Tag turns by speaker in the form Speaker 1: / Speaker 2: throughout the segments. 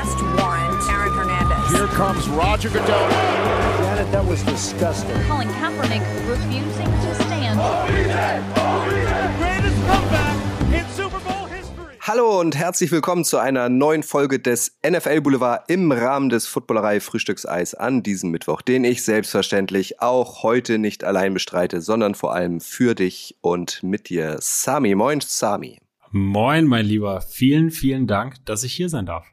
Speaker 1: arrest warrant Aaron Hernandez.
Speaker 2: Here comes Roger Goodell.
Speaker 3: Janet, that was disgusting.
Speaker 4: Colin Kaepernick refusing to stand.
Speaker 2: Greatest comeback in Super Bowl history.
Speaker 5: Hallo und herzlich willkommen zu einer neuen Folge des NFL Boulevard im Rahmen des Footballerei Frühstückseis an diesem Mittwoch, den ich selbstverständlich auch heute nicht allein bestreite, sondern vor allem für dich und mit dir. Sami, moin Sami.
Speaker 6: Moin, mein Lieber. Vielen, vielen Dank, dass ich hier sein darf.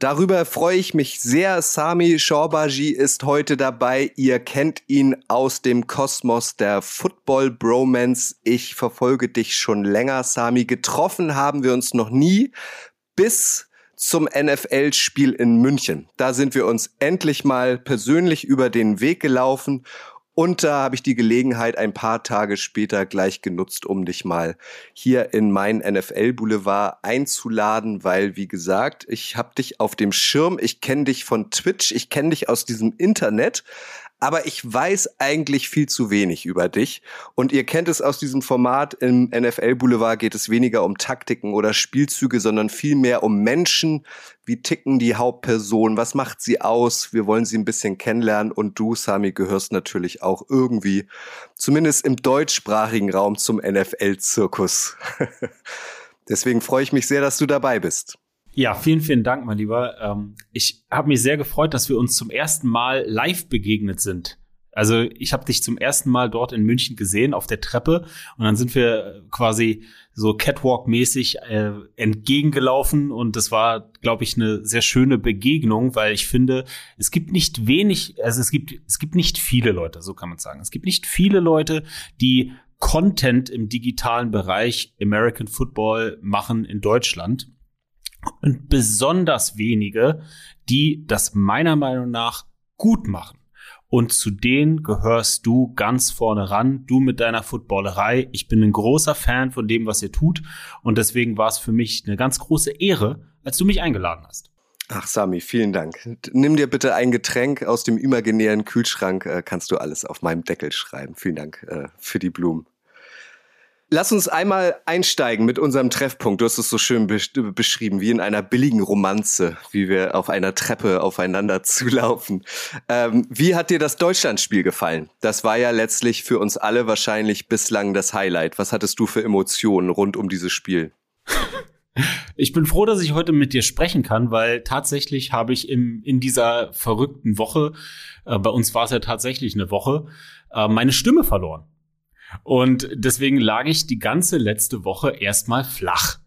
Speaker 5: Darüber freue ich mich sehr. Sami Shorbaji ist heute dabei. Ihr kennt ihn aus dem Kosmos der Football Bromance. Ich verfolge dich schon länger, Sami. Getroffen haben wir uns noch nie bis zum NFL-Spiel in München. Da sind wir uns endlich mal persönlich über den Weg gelaufen und da habe ich die Gelegenheit ein paar Tage später gleich genutzt, um dich mal hier in mein NFL Boulevard einzuladen, weil wie gesagt, ich habe dich auf dem Schirm, ich kenne dich von Twitch, ich kenne dich aus diesem Internet, aber ich weiß eigentlich viel zu wenig über dich. Und ihr kennt es aus diesem Format im NFL Boulevard geht es weniger um Taktiken oder Spielzüge, sondern vielmehr um Menschen. Wie ticken die Hauptpersonen? Was macht sie aus? Wir wollen sie ein bisschen kennenlernen. Und du, Sami, gehörst natürlich auch irgendwie, zumindest im deutschsprachigen Raum, zum NFL-Zirkus. Deswegen freue ich mich sehr, dass du dabei bist.
Speaker 6: Ja, vielen, vielen Dank, mein Lieber. Ähm, ich habe mich sehr gefreut, dass wir uns zum ersten Mal live begegnet sind. Also ich habe dich zum ersten Mal dort in München gesehen auf der Treppe und dann sind wir quasi so Catwalk-mäßig äh, entgegengelaufen und das war, glaube ich, eine sehr schöne Begegnung, weil ich finde, es gibt nicht wenig, also es gibt es gibt nicht viele Leute, so kann man sagen. Es gibt nicht viele Leute, die Content im digitalen Bereich American Football machen in Deutschland und besonders wenige, die das meiner Meinung nach gut machen. Und zu denen gehörst du ganz vorne ran, du mit deiner Footballerei. Ich bin ein großer Fan von dem, was ihr tut. Und deswegen war es für mich eine ganz große Ehre, als du mich eingeladen hast.
Speaker 5: Ach, Sami, vielen Dank. Nimm dir bitte ein Getränk aus dem imaginären Kühlschrank, äh, kannst du alles auf meinem Deckel schreiben. Vielen Dank äh, für die Blumen. Lass uns einmal einsteigen mit unserem Treffpunkt. Du hast es so schön beschrieben, wie in einer billigen Romanze, wie wir auf einer Treppe aufeinander zulaufen. Ähm, wie hat dir das Deutschlandspiel gefallen? Das war ja letztlich für uns alle wahrscheinlich bislang das Highlight. Was hattest du für Emotionen rund um dieses Spiel?
Speaker 6: Ich bin froh, dass ich heute mit dir sprechen kann, weil tatsächlich habe ich im, in dieser verrückten Woche, äh, bei uns war es ja tatsächlich eine Woche, äh, meine Stimme verloren. Und deswegen lag ich die ganze letzte Woche erstmal flach.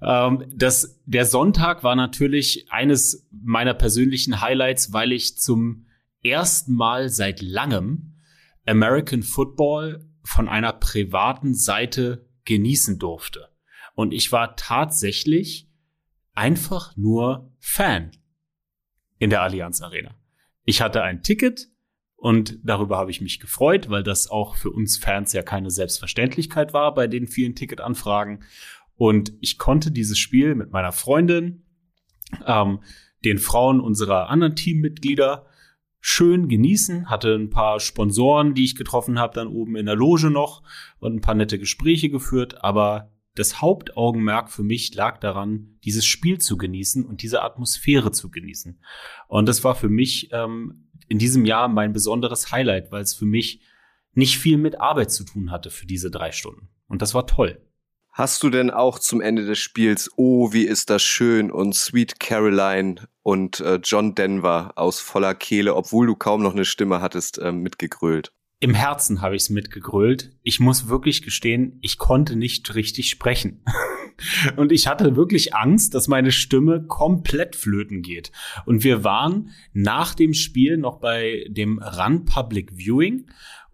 Speaker 6: Ähm, das, der Sonntag war natürlich eines meiner persönlichen Highlights, weil ich zum ersten Mal seit langem American Football von einer privaten Seite genießen durfte. Und ich war tatsächlich einfach nur Fan in der Allianz Arena. Ich hatte ein Ticket, und darüber habe ich mich gefreut, weil das auch für uns Fans ja keine Selbstverständlichkeit war bei den vielen Ticketanfragen. Und ich konnte dieses Spiel mit meiner Freundin, ähm, den Frauen unserer anderen Teammitglieder schön genießen, hatte ein paar Sponsoren, die ich getroffen habe, dann oben in der Loge noch und ein paar nette Gespräche geführt, aber das Hauptaugenmerk für mich lag daran, dieses Spiel zu genießen und diese Atmosphäre zu genießen. Und das war für mich ähm, in diesem Jahr mein besonderes Highlight, weil es für mich nicht viel mit Arbeit zu tun hatte für diese drei Stunden. Und das war toll.
Speaker 5: Hast du denn auch zum Ende des Spiels Oh, wie ist das schön und Sweet Caroline und äh, John Denver aus voller Kehle, obwohl du kaum noch eine Stimme hattest, äh, mitgegrölt?
Speaker 6: Im Herzen habe ich es mitgegrölt. Ich muss wirklich gestehen, ich konnte nicht richtig sprechen. Und ich hatte wirklich Angst, dass meine Stimme komplett flöten geht. Und wir waren nach dem Spiel noch bei dem Run Public Viewing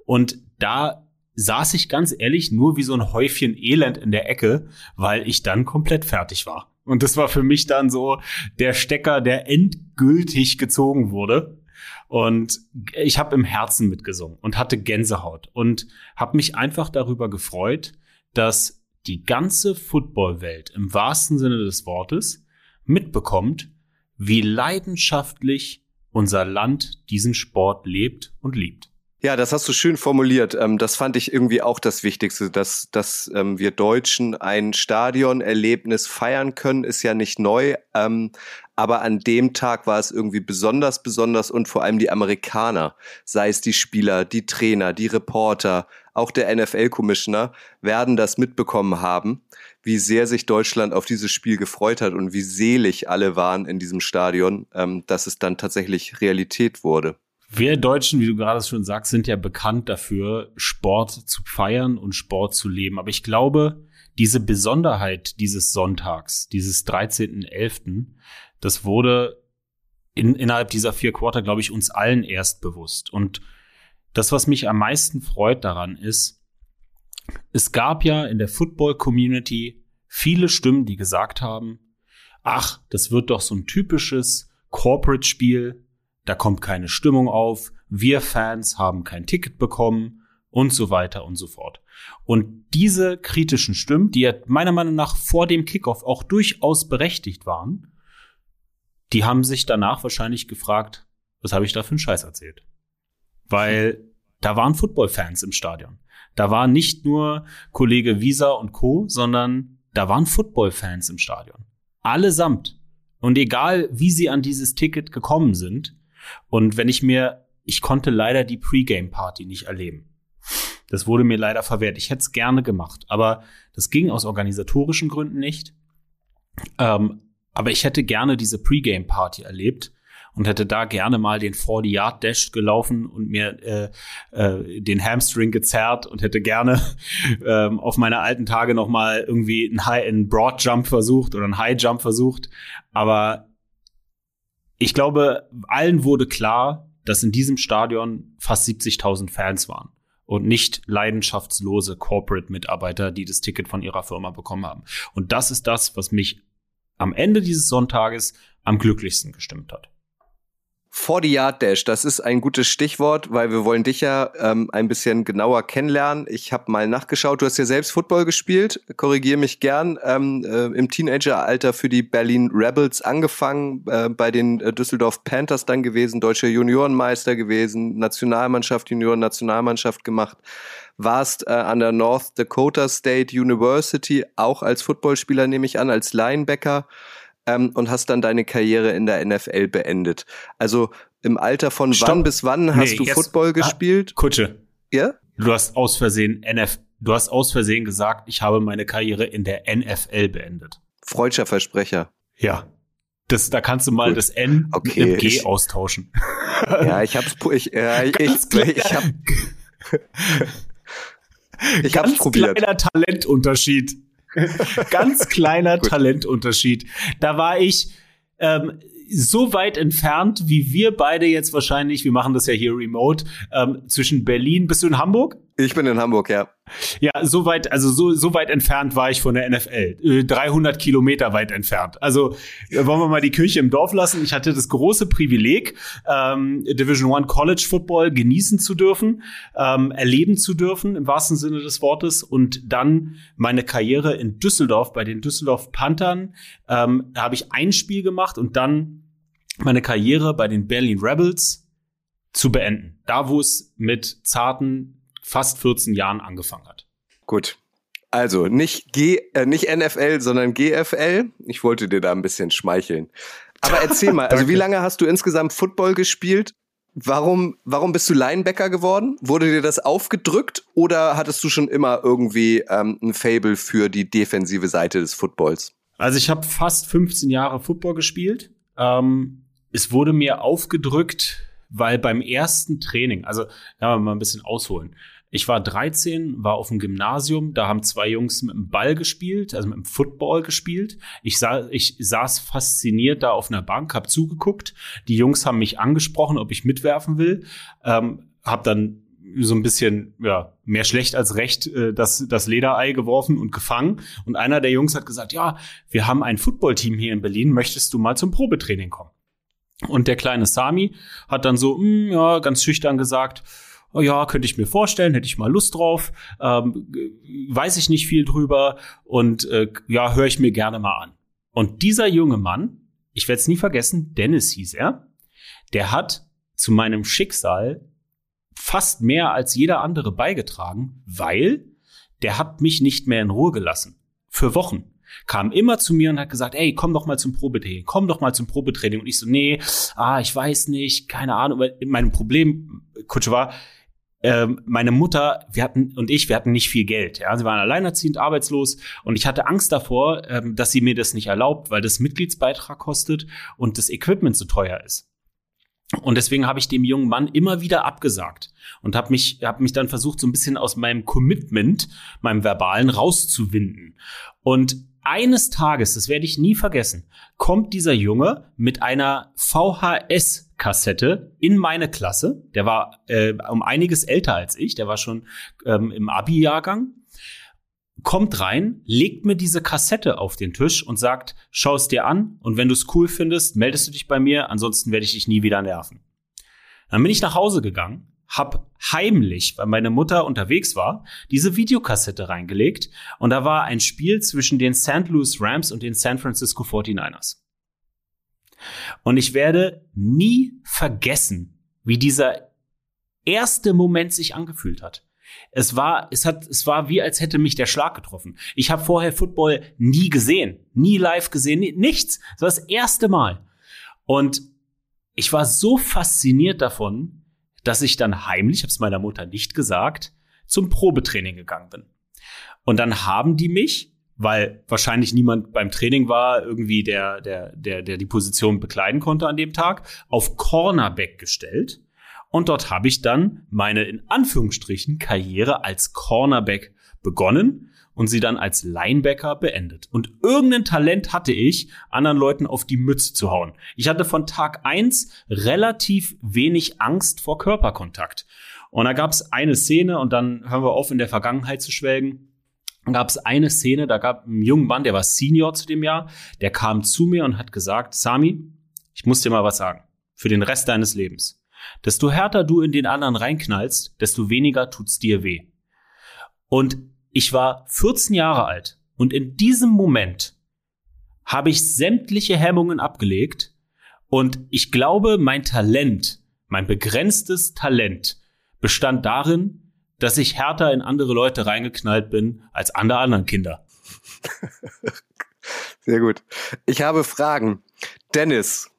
Speaker 6: und da saß ich ganz ehrlich nur wie so ein Häufchen Elend in der Ecke, weil ich dann komplett fertig war. Und das war für mich dann so der Stecker, der endgültig gezogen wurde. Und ich habe im Herzen mitgesungen und hatte Gänsehaut und habe mich einfach darüber gefreut, dass die ganze Footballwelt im wahrsten Sinne des Wortes mitbekommt, wie leidenschaftlich unser Land diesen Sport lebt und liebt.
Speaker 5: Ja, das hast du schön formuliert. Ähm, das fand ich irgendwie auch das Wichtigste, dass, dass ähm, wir Deutschen ein Stadionerlebnis feiern können, ist ja nicht neu. Ähm, aber an dem Tag war es irgendwie besonders, besonders und vor allem die Amerikaner, sei es die Spieler, die Trainer, die Reporter, auch der NFL-Commissioner, werden das mitbekommen haben, wie sehr sich Deutschland auf dieses Spiel gefreut hat und wie selig alle waren in diesem Stadion, dass es dann tatsächlich Realität wurde.
Speaker 6: Wir Deutschen, wie du gerade schon sagst, sind ja bekannt dafür, Sport zu feiern und Sport zu leben. Aber ich glaube, diese Besonderheit dieses Sonntags, dieses 13.11., das wurde in, innerhalb dieser vier Quarter, glaube ich, uns allen erst bewusst. Und das, was mich am meisten freut daran ist, es gab ja in der Football-Community viele Stimmen, die gesagt haben, ach, das wird doch so ein typisches Corporate-Spiel, da kommt keine Stimmung auf, wir Fans haben kein Ticket bekommen und so weiter und so fort. Und diese kritischen Stimmen, die ja meiner Meinung nach vor dem Kickoff auch durchaus berechtigt waren, die haben sich danach wahrscheinlich gefragt, was habe ich da für einen Scheiß erzählt? Weil da waren Football-Fans im Stadion. Da war nicht nur Kollege Visa und Co., sondern da waren Football-Fans im Stadion. Allesamt. Und egal, wie sie an dieses Ticket gekommen sind, und wenn ich mir, ich konnte leider die Pre-Game-Party nicht erleben. Das wurde mir leider verwehrt. Ich hätte es gerne gemacht, aber das ging aus organisatorischen Gründen nicht. Ähm, aber ich hätte gerne diese Pre-Game-Party erlebt und hätte da gerne mal den 40-Yard-Dash gelaufen und mir äh, äh, den Hamstring gezerrt und hätte gerne ähm, auf meine alten Tage noch mal irgendwie einen, High, einen Broad Jump versucht oder einen High Jump versucht. Aber ich glaube, allen wurde klar, dass in diesem Stadion fast 70.000 Fans waren und nicht leidenschaftslose Corporate-Mitarbeiter, die das Ticket von ihrer Firma bekommen haben. Und das ist das, was mich am Ende dieses Sonntages am glücklichsten gestimmt hat.
Speaker 5: 40 Yard Dash, das ist ein gutes Stichwort, weil wir wollen dich ja ähm, ein bisschen genauer kennenlernen. Ich habe mal nachgeschaut, du hast ja selbst Football gespielt, korrigiere mich gern, ähm, äh, im Teenageralter für die Berlin Rebels angefangen, äh, bei den äh, Düsseldorf Panthers dann gewesen, deutscher Juniorenmeister gewesen, Nationalmannschaft, Junioren-Nationalmannschaft gemacht, warst äh, an der North Dakota State University, auch als Footballspieler nehme ich an, als Linebacker ähm, und hast dann deine Karriere in der NFL beendet. Also im Alter von
Speaker 6: Stopp.
Speaker 5: wann bis wann hast
Speaker 6: Nee,
Speaker 5: du Football
Speaker 6: Ah,
Speaker 5: gespielt?
Speaker 6: Kutsche,
Speaker 5: Ja?
Speaker 6: du hast aus Versehen NF, du hast aus Versehen gesagt, ich habe meine Karriere in der NFL beendet.
Speaker 5: Freudscher Versprecher.
Speaker 6: Ja. Das, da kannst du mal
Speaker 5: Gut.
Speaker 6: das N
Speaker 5: Okay,
Speaker 6: mit dem G
Speaker 5: ich-
Speaker 6: austauschen.
Speaker 5: Ja, ich hab's, ich, ja, ich,
Speaker 6: Ganz
Speaker 5: ich, ich hab, ich hab's
Speaker 6: ganz
Speaker 5: probiert.
Speaker 6: kleiner Talentunterschied. ganz kleiner Talentunterschied. Da war ich ähm, so weit entfernt, wie wir beide jetzt wahrscheinlich, wir machen das ja hier remote, ähm, zwischen Berlin, bist du in Hamburg?
Speaker 5: Ich bin in Hamburg, ja.
Speaker 6: Ja, so weit, also so, so weit entfernt war ich von der NFL. Äh, 300 Kilometer weit entfernt. Also äh, wollen wir mal die Kirche im Dorf lassen. Ich hatte das große Privileg, ähm, Division One College Football genießen zu dürfen, ähm, erleben zu dürfen, im wahrsten Sinne des Wortes. Und dann meine Karriere in Düsseldorf bei den Düsseldorf Panthern. Ähm, habe ich ein Spiel gemacht und dann meine Karriere bei den Berlin Rebels zu beenden. Da, wo es mit zarten fast 14 Jahren angefangen hat.
Speaker 5: Gut. Also nicht G, äh, nicht NFL, sondern GFL. Ich wollte dir da ein bisschen schmeicheln. Aber erzähl mal, also wie lange hast du insgesamt Football gespielt? Warum, warum bist du Linebacker geworden? Wurde dir das aufgedrückt oder hattest du schon immer irgendwie ähm, ein Fable für die defensive Seite des Footballs?
Speaker 6: Also ich habe fast 15 Jahre Football gespielt. Ähm, es wurde mir aufgedrückt, weil beim ersten Training, also da wir mal ein bisschen ausholen. Ich war 13, war auf dem Gymnasium, da haben zwei Jungs mit dem Ball gespielt, also mit dem Football gespielt. Ich, sah, ich saß fasziniert da auf einer Bank, habe zugeguckt. Die Jungs haben mich angesprochen, ob ich mitwerfen will. Ähm, habe dann so ein bisschen ja mehr schlecht als recht äh, das das Lederei geworfen und gefangen und einer der Jungs hat gesagt ja wir haben ein Footballteam hier in Berlin möchtest du mal zum Probetraining kommen und der kleine Sami hat dann so "Hm, ja ganz schüchtern gesagt oh ja könnte ich mir vorstellen hätte ich mal Lust drauf ähm, weiß ich nicht viel drüber und äh, ja höre ich mir gerne mal an und dieser junge Mann ich werde es nie vergessen Dennis hieß er der hat zu meinem Schicksal fast mehr als jeder andere beigetragen, weil der hat mich nicht mehr in Ruhe gelassen. Für Wochen. Kam immer zu mir und hat gesagt, ey, komm doch mal zum Probetraining, komm doch mal zum Probetraining. Und ich so, nee, ah, ich weiß nicht, keine Ahnung. Mein Problem, Kutsche war, ähm, meine Mutter, wir hatten und ich, wir hatten nicht viel Geld. Ja, sie waren alleinerziehend, arbeitslos und ich hatte Angst davor, ähm, dass sie mir das nicht erlaubt, weil das Mitgliedsbeitrag kostet und das Equipment zu teuer ist. Und deswegen habe ich dem jungen Mann immer wieder abgesagt und habe mich, hab mich dann versucht, so ein bisschen aus meinem Commitment, meinem Verbalen rauszuwinden. Und eines Tages, das werde ich nie vergessen, kommt dieser Junge mit einer VHS-Kassette in meine Klasse. Der war äh, um einiges älter als ich, der war schon ähm, im Abi-Jahrgang kommt rein, legt mir diese Kassette auf den Tisch und sagt, schau es dir an und wenn du es cool findest, meldest du dich bei mir, ansonsten werde ich dich nie wieder nerven. Dann bin ich nach Hause gegangen, hab heimlich, weil meine Mutter unterwegs war, diese Videokassette reingelegt und da war ein Spiel zwischen den St. Louis Rams und den San Francisco 49ers. Und ich werde nie vergessen, wie dieser erste Moment sich angefühlt hat. Es war, es hat, es war wie, als hätte mich der Schlag getroffen. Ich habe vorher Football nie gesehen, nie live gesehen, nichts. Das war das erste Mal. Und ich war so fasziniert davon, dass ich dann heimlich, habe es meiner Mutter nicht gesagt, zum Probetraining gegangen bin. Und dann haben die mich, weil wahrscheinlich niemand beim Training war, irgendwie der, der, der, der die Position bekleiden konnte an dem Tag, auf Cornerback gestellt und dort habe ich dann meine in Anführungsstrichen Karriere als Cornerback begonnen und sie dann als Linebacker beendet. Und irgendein Talent hatte ich, anderen Leuten auf die Mütze zu hauen. Ich hatte von Tag eins relativ wenig Angst vor Körperkontakt. Und da gab es eine Szene, und dann hören wir auf, in der Vergangenheit zu schwelgen. Gab es eine Szene, da gab einen jungen Mann, der war Senior zu dem Jahr, der kam zu mir und hat gesagt, Sami, ich muss dir mal was sagen. Für den Rest deines Lebens. Desto härter du in den anderen reinknallst, desto weniger tut's dir weh. Und ich war 14 Jahre alt und in diesem Moment habe ich sämtliche Hemmungen abgelegt und ich glaube, mein Talent, mein begrenztes Talent bestand darin, dass ich härter in andere Leute reingeknallt bin als andere anderen Kinder.
Speaker 5: Sehr gut. Ich habe Fragen. Dennis,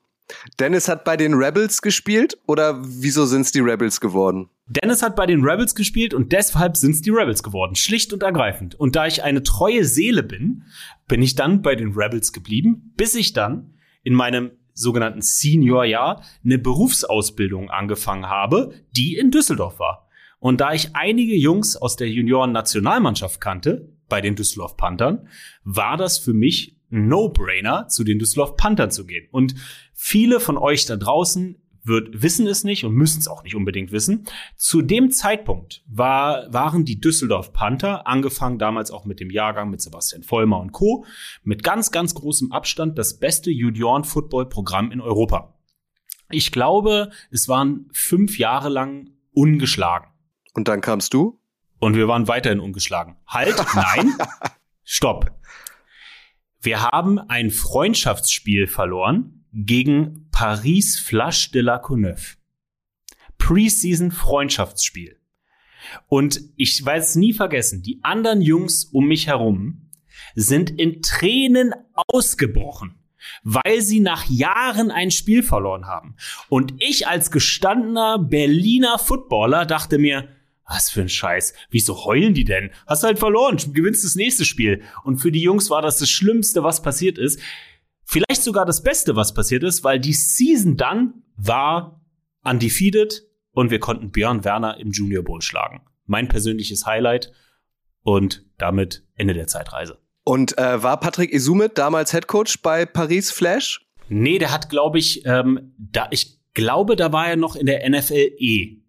Speaker 5: Dennis hat bei den Rebels gespielt oder wieso sind es die Rebels geworden?
Speaker 6: Dennis hat bei den Rebels gespielt und deshalb sind es die Rebels geworden. Schlicht und ergreifend. Und da ich eine treue Seele bin, bin ich dann bei den Rebels geblieben, bis ich dann in meinem sogenannten Senior-Jahr eine Berufsausbildung angefangen habe, die in Düsseldorf war. Und da ich einige Jungs aus der Junioren-Nationalmannschaft kannte, bei den Düsseldorf Panthern, war das für mich No-Brainer, zu den Düsseldorf Panthern zu gehen. Und viele von euch da draußen wird, wissen es nicht und müssen es auch nicht unbedingt wissen. Zu dem Zeitpunkt war, waren die Düsseldorf Panther, angefangen damals auch mit dem Jahrgang mit Sebastian Vollmer und Co., mit ganz, ganz großem Abstand das beste Junioren-Football-Programm in Europa. Ich glaube, es waren fünf Jahre lang ungeschlagen.
Speaker 5: Und dann kamst du?
Speaker 6: Und wir waren weiterhin ungeschlagen. Halt, nein, stopp. Wir haben ein Freundschaftsspiel verloren gegen Paris Flash de la Courneuve. Preseason Freundschaftsspiel. Und ich weiß es nie vergessen, die anderen Jungs um mich herum sind in Tränen ausgebrochen, weil sie nach Jahren ein Spiel verloren haben. Und ich als gestandener Berliner Footballer dachte mir, was für ein Scheiß. Wieso heulen die denn? Hast halt verloren, gewinnst das nächste Spiel. Und für die Jungs war das das Schlimmste, was passiert ist. Vielleicht sogar das Beste, was passiert ist, weil die Season dann war undefeated und wir konnten Björn Werner im Junior Bowl schlagen. Mein persönliches Highlight und damit Ende der Zeitreise.
Speaker 5: Und äh, war Patrick Isumet damals Head Coach bei Paris Flash?
Speaker 6: Nee, der hat, glaube ich, ähm, da ich glaube, da war er noch in der NFL E.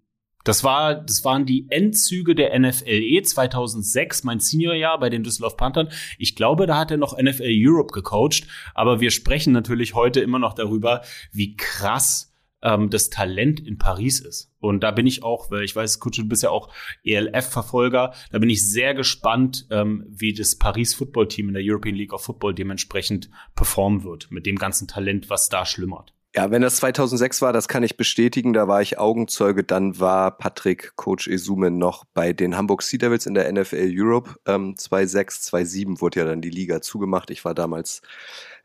Speaker 6: Das war, das waren die Endzüge der NFLE 2006, mein Seniorjahr bei den Düsseldorf Panthern. Ich glaube, da hat er noch NFL Europe gecoacht. Aber wir sprechen natürlich heute immer noch darüber, wie krass ähm, das Talent in Paris ist. Und da bin ich auch, weil ich weiß, Kutsche, du bist ja auch ELF-Verfolger, da bin ich sehr gespannt, ähm, wie das Paris Football Team in der European League of Football dementsprechend performen wird, mit dem ganzen Talent, was da schlummert.
Speaker 5: Ja, wenn das 2006 war, das kann ich bestätigen, da war ich Augenzeuge, dann war Patrick Coach Esume noch bei den Hamburg Sea Devils in der NFL Europe. Ähm, 2006, 2007 wurde ja dann die Liga zugemacht. Ich war damals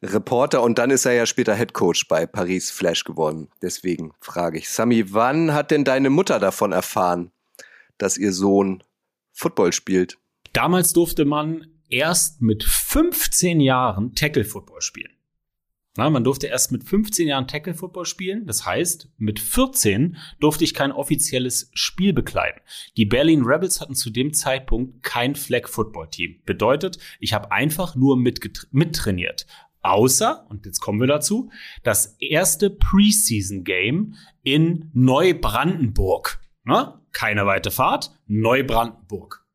Speaker 5: Reporter und dann ist er ja später Head Coach bei Paris Flash geworden. Deswegen frage ich, Sami, wann hat denn deine Mutter davon erfahren, dass ihr Sohn Football spielt?
Speaker 6: Damals durfte man erst mit 15 Jahren Tackle Football spielen. Na, man durfte erst mit 15 Jahren Tackle Football spielen. Das heißt, mit 14 durfte ich kein offizielles Spiel bekleiden. Die Berlin Rebels hatten zu dem Zeitpunkt kein Flag Football Team. Bedeutet, ich habe einfach nur mittrainiert. Außer, und jetzt kommen wir dazu, das erste Preseason Game in Neubrandenburg. Na, keine weite Fahrt, Neubrandenburg.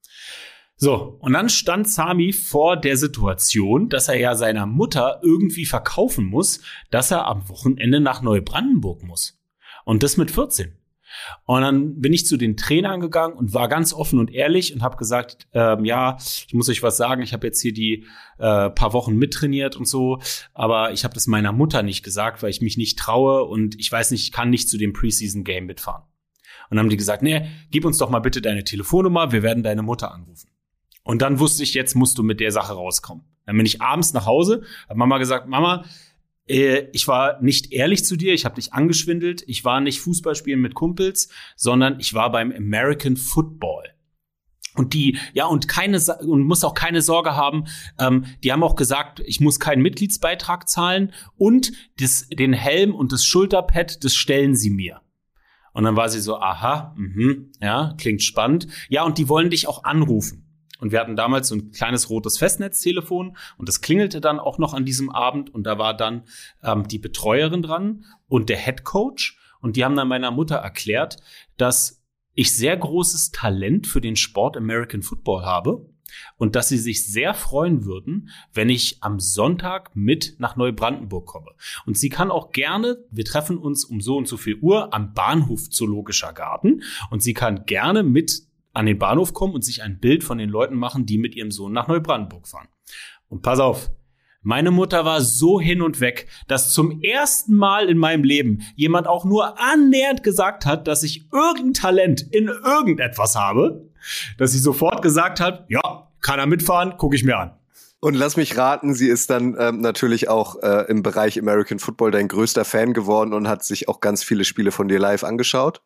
Speaker 6: So, und dann stand Sami vor der Situation, dass er ja seiner Mutter irgendwie verkaufen muss, dass er am Wochenende nach Neubrandenburg muss. Und das mit 14. Und dann bin ich zu den Trainern gegangen und war ganz offen und ehrlich und habe gesagt, ähm, ja, ich muss euch was sagen, ich habe jetzt hier die äh, paar Wochen mittrainiert und so, aber ich habe das meiner Mutter nicht gesagt, weil ich mich nicht traue und ich weiß nicht, ich kann nicht zu dem Preseason Game mitfahren. Und dann haben die gesagt, nee, gib uns doch mal bitte deine Telefonnummer, wir werden deine Mutter anrufen. Und dann wusste ich, jetzt musst du mit der Sache rauskommen. Dann bin ich abends nach Hause, hat Mama gesagt, Mama, äh, ich war nicht ehrlich zu dir, ich habe dich angeschwindelt, ich war nicht Fußballspielen mit Kumpels, sondern ich war beim American Football. Und die, ja, und keine, und muss auch keine Sorge haben, ähm, die haben auch gesagt, ich muss keinen Mitgliedsbeitrag zahlen und das, den Helm und das Schulterpad, das stellen sie mir. Und dann war sie so, aha, mhm, ja, klingt spannend. Ja, und die wollen dich auch anrufen. Und wir hatten damals so ein kleines rotes Festnetztelefon und das klingelte dann auch noch an diesem Abend und da war dann ähm, die Betreuerin dran und der Head Coach und die haben dann meiner Mutter erklärt, dass ich sehr großes Talent für den Sport American Football habe und dass sie sich sehr freuen würden, wenn ich am Sonntag mit nach Neubrandenburg komme. Und sie kann auch gerne, wir treffen uns um so und so viel Uhr am Bahnhof Zoologischer Garten und sie kann gerne mit an den Bahnhof kommen und sich ein Bild von den Leuten machen, die mit ihrem Sohn nach Neubrandenburg fahren. Und pass auf, meine Mutter war so hin und weg, dass zum ersten Mal in meinem Leben jemand auch nur annähernd gesagt hat, dass ich irgendein Talent in irgendetwas habe, dass sie sofort gesagt hat, ja, kann er mitfahren, gucke ich mir an.
Speaker 5: Und lass mich raten, sie ist dann ähm, natürlich auch äh, im Bereich American Football dein größter Fan geworden und hat sich auch ganz viele Spiele von dir live angeschaut.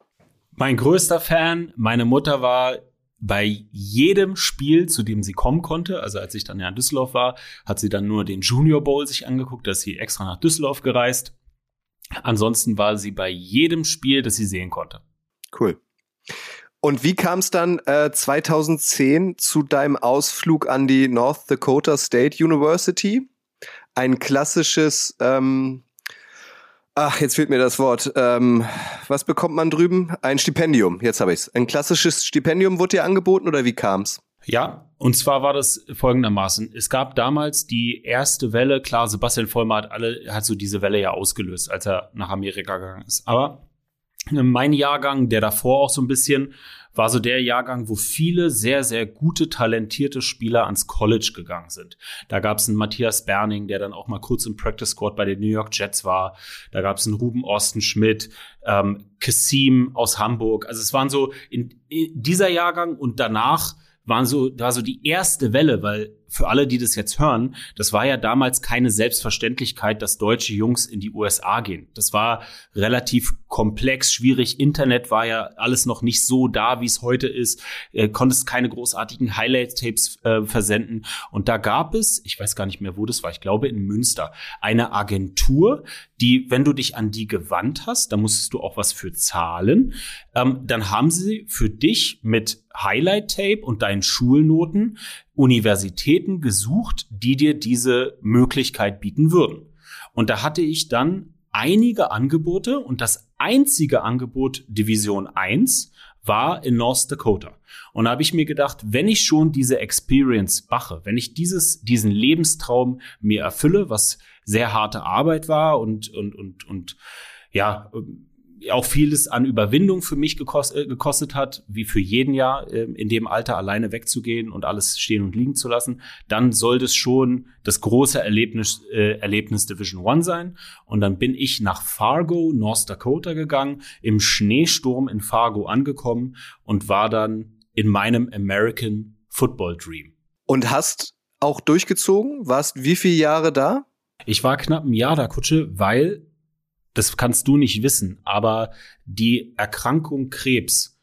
Speaker 6: Mein größter Fan, meine Mutter war bei jedem Spiel, zu dem sie kommen konnte, also als ich dann ja in Düsseldorf war, hat sie dann nur den Junior Bowl sich angeguckt, dass sie extra nach Düsseldorf gereist. Ansonsten war sie bei jedem Spiel, das sie sehen konnte.
Speaker 5: Cool. Und wie kam es dann äh, 2010 zu deinem Ausflug an die North Dakota State University? Ein klassisches ähm, Ach, jetzt fehlt mir das Wort. Ähm, was bekommt man drüben? Ein Stipendium. Jetzt habe ich's. Ein klassisches Stipendium wurde dir angeboten oder wie kam's?
Speaker 6: Ja, und zwar war das folgendermaßen. Es gab damals die erste Welle, klar, Sebastian Vollmer hat alle, hat so diese Welle ja ausgelöst, als er nach Amerika gegangen ist. Aber mein Jahrgang, der davor auch so ein bisschen, war so der Jahrgang, wo viele sehr, sehr gute, talentierte Spieler ans College gegangen sind. Da gab es einen Matthias Berning, der dann auch mal kurz im Practice Squad bei den New York Jets war. Da gab es einen Ruben Ostenschmidt, ähm, Kassim aus Hamburg. Also es waren so in, in dieser Jahrgang und danach waren so, war so die erste Welle, weil für alle, die das jetzt hören, das war ja damals keine Selbstverständlichkeit, dass deutsche Jungs in die USA gehen. Das war relativ komplex, schwierig. Internet war ja alles noch nicht so da, wie es heute ist. Äh, konntest keine großartigen Highlight-Tapes äh, versenden. Und da gab es, ich weiß gar nicht mehr, wo das war, ich glaube in Münster, eine Agentur, die, wenn du dich an die gewandt hast, da musstest du auch was für zahlen, ähm, dann haben sie für dich mit Highlight-Tape und deinen Schulnoten Universitäten gesucht, die dir diese Möglichkeit bieten würden. Und da hatte ich dann einige Angebote und das einzige Angebot Division 1 war in North Dakota. Und da habe ich mir gedacht, wenn ich schon diese Experience mache, wenn ich dieses, diesen Lebenstraum mir erfülle, was sehr harte Arbeit war und, und, und, und ja, auch vieles an Überwindung für mich gekostet, äh, gekostet hat, wie für jeden Jahr äh, in dem Alter alleine wegzugehen und alles stehen und liegen zu lassen, dann soll das schon das große Erlebnis, äh, Erlebnis Division One sein. Und dann bin ich nach Fargo, North Dakota gegangen, im Schneesturm in Fargo angekommen und war dann in meinem American Football Dream.
Speaker 5: Und hast auch durchgezogen? Warst wie viele Jahre da?
Speaker 6: Ich war knapp ein Jahr da, Kutsche, weil das kannst du nicht wissen, aber die Erkrankung Krebs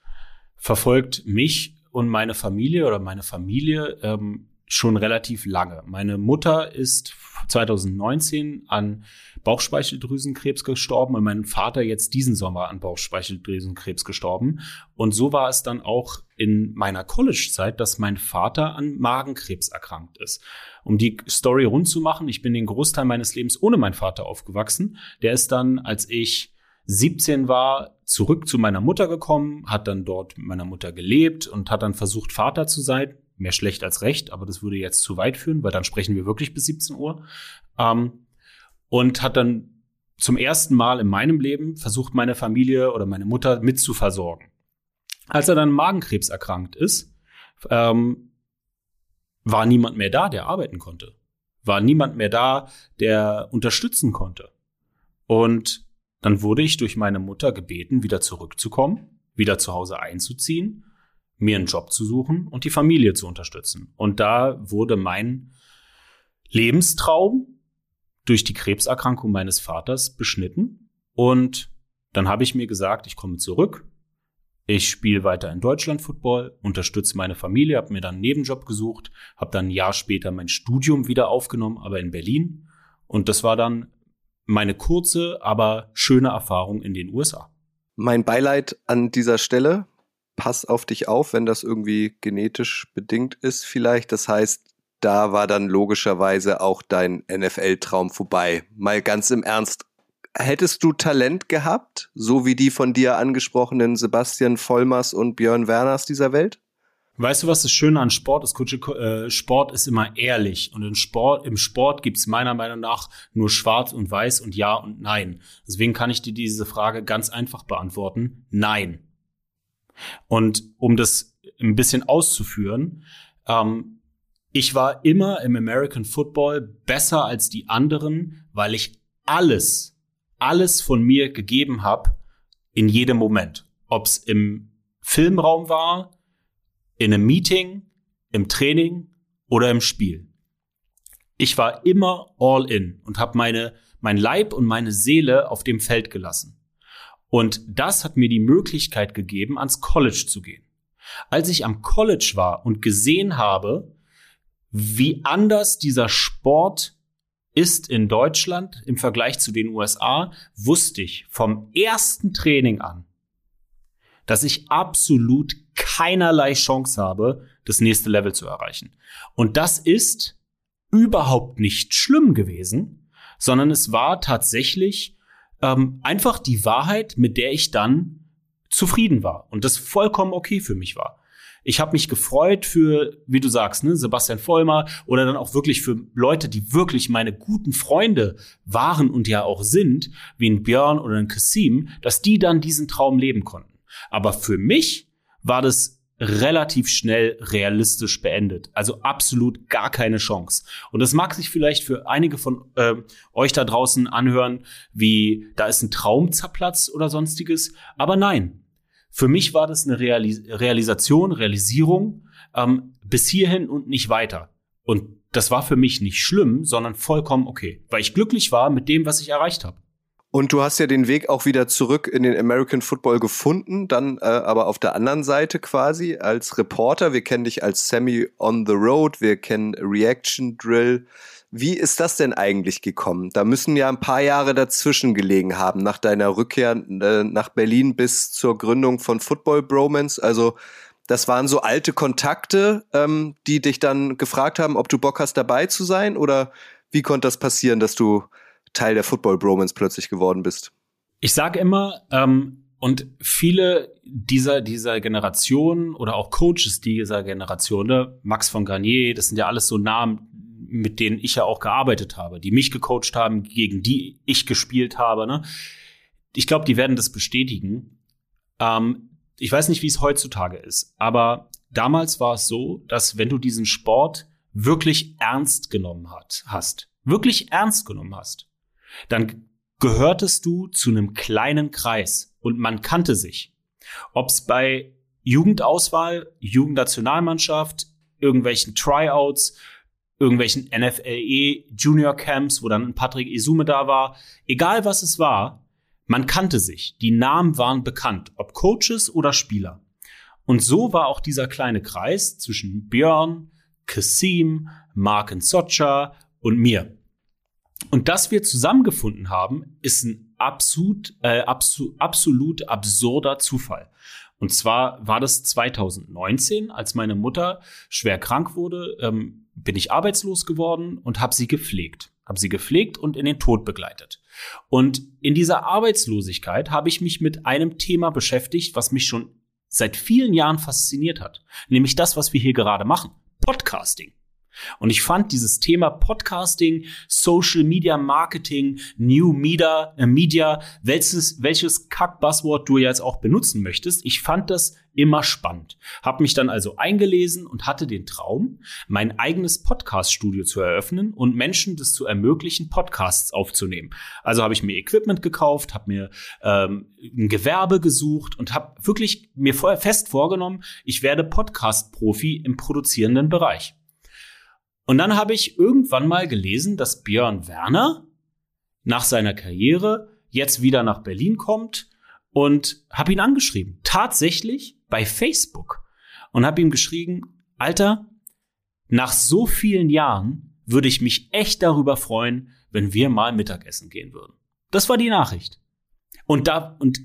Speaker 6: verfolgt mich und meine Familie oder meine Familie ähm, schon relativ lange. Meine Mutter ist 2019 an Bauchspeicheldrüsenkrebs gestorben und mein Vater jetzt diesen Sommer an Bauchspeicheldrüsenkrebs gestorben. Und so war es dann auch in meiner College-Zeit, dass mein Vater an Magenkrebs erkrankt ist. Um die Story rund zu machen, ich bin den Großteil meines Lebens ohne meinen Vater aufgewachsen. Der ist dann, als ich 17 war, zurück zu meiner Mutter gekommen, hat dann dort mit meiner Mutter gelebt und hat dann versucht, Vater zu sein mehr schlecht als recht, aber das würde jetzt zu weit führen, weil dann sprechen wir wirklich bis 17 Uhr. Ähm, und hat dann zum ersten Mal in meinem Leben versucht, meine Familie oder meine Mutter mit zu versorgen. Als er dann Magenkrebs erkrankt ist, ähm, war niemand mehr da, der arbeiten konnte. War niemand mehr da, der unterstützen konnte. Und dann wurde ich durch meine Mutter gebeten, wieder zurückzukommen, wieder zu Hause einzuziehen mir einen Job zu suchen und die Familie zu unterstützen. Und da wurde mein Lebenstraum durch die Krebserkrankung meines Vaters beschnitten. Und dann habe ich mir gesagt, ich komme zurück. Ich spiele weiter in Deutschland Football, unterstütze meine Familie, habe mir dann einen Nebenjob gesucht, habe dann ein Jahr später mein Studium wieder aufgenommen, aber in Berlin. Und das war dann meine kurze, aber schöne Erfahrung in den USA.
Speaker 5: Mein Beileid an dieser Stelle pass auf dich auf, wenn das irgendwie genetisch bedingt ist vielleicht. Das heißt, da war dann logischerweise auch dein NFL-Traum vorbei. Mal ganz im Ernst, hättest du Talent gehabt, so wie die von dir angesprochenen Sebastian Vollmers und Björn Werners dieser Welt?
Speaker 6: Weißt du, was das Schöne an Sport ist? Äh, Sport ist immer ehrlich. Und in Sport, im Sport gibt's meiner Meinung nach nur schwarz und weiß und ja und nein. Deswegen kann ich dir diese Frage ganz einfach beantworten. Nein. Und um das ein bisschen auszuführen, ähm, ich war immer im American Football besser als die anderen, weil ich alles, alles von mir gegeben habe in jedem Moment. Ob es im Filmraum war, in einem Meeting, im Training oder im Spiel. Ich war immer all in und habe meine mein Leib und meine Seele auf dem Feld gelassen. Und das hat mir die Möglichkeit gegeben, ans College zu gehen. Als ich am College war und gesehen habe, wie anders dieser Sport ist in Deutschland im Vergleich zu den USA, wusste ich vom ersten Training an, dass ich absolut keinerlei Chance habe, das nächste Level zu erreichen. Und das ist überhaupt nicht schlimm gewesen, sondern es war tatsächlich ähm, einfach die Wahrheit, mit der ich dann zufrieden war und das vollkommen okay für mich war. Ich habe mich gefreut für, wie du sagst, ne, Sebastian Vollmer oder dann auch wirklich für Leute, die wirklich meine guten Freunde waren und ja auch sind, wie ein Björn oder ein Kassim, dass die dann diesen Traum leben konnten. Aber für mich war das relativ schnell realistisch beendet. Also absolut gar keine Chance. Und das mag sich vielleicht für einige von äh, euch da draußen anhören, wie da ist ein Traum zerplatzt oder sonstiges. Aber nein, für mich war das eine Realis Realisation, Realisierung ähm, bis hierhin und nicht weiter. Und das war für mich nicht schlimm, sondern vollkommen okay, weil ich glücklich war mit dem, was ich erreicht habe.
Speaker 5: Und du hast ja den Weg auch wieder zurück in den American Football gefunden, dann äh, aber auf der anderen Seite quasi als Reporter. Wir kennen dich als Sammy on the Road, wir kennen Reaction Drill. Wie ist das denn eigentlich gekommen? Da müssen ja ein paar Jahre dazwischen gelegen haben, nach deiner Rückkehr äh, nach Berlin bis zur Gründung von Football Bromance. Also das waren so alte Kontakte, ähm, die dich dann gefragt haben, ob du Bock hast, dabei zu sein? Oder wie konnte das passieren, dass du Teil der Football Bromance plötzlich geworden bist?
Speaker 6: Ich sage immer, ähm, und viele dieser, dieser Generation oder auch Coaches dieser Generation, ne, Max von Garnier, das sind ja alles so Namen, mit denen ich ja auch gearbeitet habe, die mich gecoacht haben, gegen die ich gespielt habe, ne? ich glaube, die werden das bestätigen. Ähm, ich weiß nicht, wie es heutzutage ist, aber damals war es so, dass wenn du diesen Sport wirklich ernst genommen hat, hast, wirklich ernst genommen hast, dann gehörtest du zu einem kleinen Kreis und man kannte sich. Ob es bei Jugendauswahl, Jugendnationalmannschaft, irgendwelchen Tryouts, irgendwelchen NFLE Junior Camps, wo dann Patrick Isume da war, egal was es war, man kannte sich. Die Namen waren bekannt, ob Coaches oder Spieler. Und so war auch dieser kleine Kreis zwischen Björn, Kasim, Mark Socha und mir. Und dass wir zusammengefunden haben, ist ein absolut, äh, absolut, absolut absurder Zufall. Und zwar war das 2019, als meine Mutter schwer krank wurde, ähm, bin ich arbeitslos geworden und habe sie gepflegt. Habe sie gepflegt und in den Tod begleitet. Und in dieser Arbeitslosigkeit habe ich mich mit einem Thema beschäftigt, was mich schon seit vielen Jahren fasziniert hat. Nämlich das, was wir hier gerade machen. Podcasting. Und ich fand dieses Thema Podcasting, Social Media Marketing, New Media, äh, Media welches, welches Kack-Buzzword du jetzt auch benutzen möchtest, ich fand das immer spannend. Hab mich dann also eingelesen und hatte den Traum, mein eigenes Podcast-Studio zu eröffnen und Menschen das zu ermöglichen, Podcasts aufzunehmen. Also habe ich mir Equipment gekauft, habe mir ähm, ein Gewerbe gesucht und habe wirklich mir vorher fest vorgenommen, ich werde Podcast-Profi im produzierenden Bereich. Und dann habe ich irgendwann mal gelesen, dass Björn Werner nach seiner Karriere jetzt wieder nach Berlin kommt und habe ihn angeschrieben. Tatsächlich bei Facebook. Und habe ihm geschrieben, Alter, nach so vielen Jahren würde ich mich echt darüber freuen, wenn wir mal Mittagessen gehen würden. Das war die Nachricht. Und da, und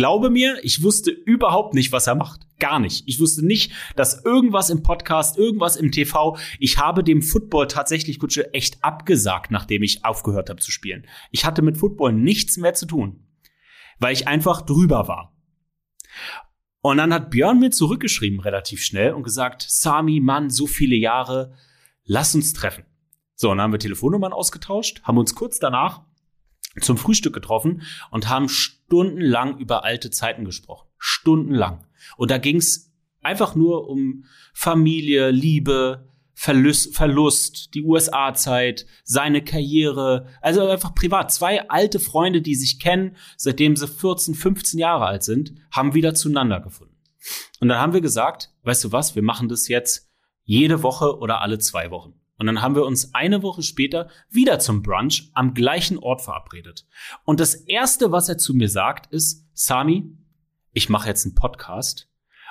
Speaker 6: Glaube mir, ich wusste überhaupt nicht, was er macht. Gar nicht. Ich wusste nicht, dass irgendwas im Podcast, irgendwas im TV, ich habe dem Football tatsächlich Kutsche echt abgesagt, nachdem ich aufgehört habe zu spielen. Ich hatte mit Football nichts mehr zu tun, weil ich einfach drüber war. Und dann hat Björn mir zurückgeschrieben relativ schnell und gesagt, Sami, Mann, so viele Jahre, lass uns treffen. So, und dann haben wir Telefonnummern ausgetauscht, haben uns kurz danach zum Frühstück getroffen und haben stundenlang über alte Zeiten gesprochen. Stundenlang. Und da ging's einfach nur um Familie, Liebe, Verlust, Verlust die USA-Zeit, seine Karriere, also einfach privat. Zwei alte Freunde, die sich kennen, seitdem sie 14, 15 Jahre alt sind, haben wieder zueinander gefunden. Und dann haben wir gesagt, weißt du was, wir machen das jetzt jede Woche oder alle zwei Wochen. Und dann haben wir uns eine Woche später wieder zum Brunch am gleichen Ort verabredet. Und das erste, was er zu mir sagt, ist, Sami, ich mache jetzt einen Podcast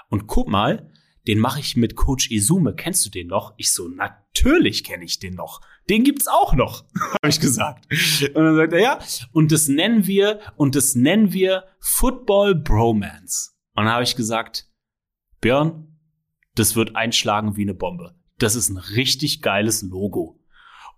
Speaker 6: und guck mal, den mache ich mit Coach Izume. Kennst du den noch? Ich so, natürlich kenne ich den noch. Den gibt's auch noch, habe ich gesagt. Und dann sagt er, ja, und das nennen wir, und das nennen wir Football Bromance. Und dann habe ich gesagt, Björn, das wird einschlagen wie eine Bombe das ist ein richtig geiles Logo.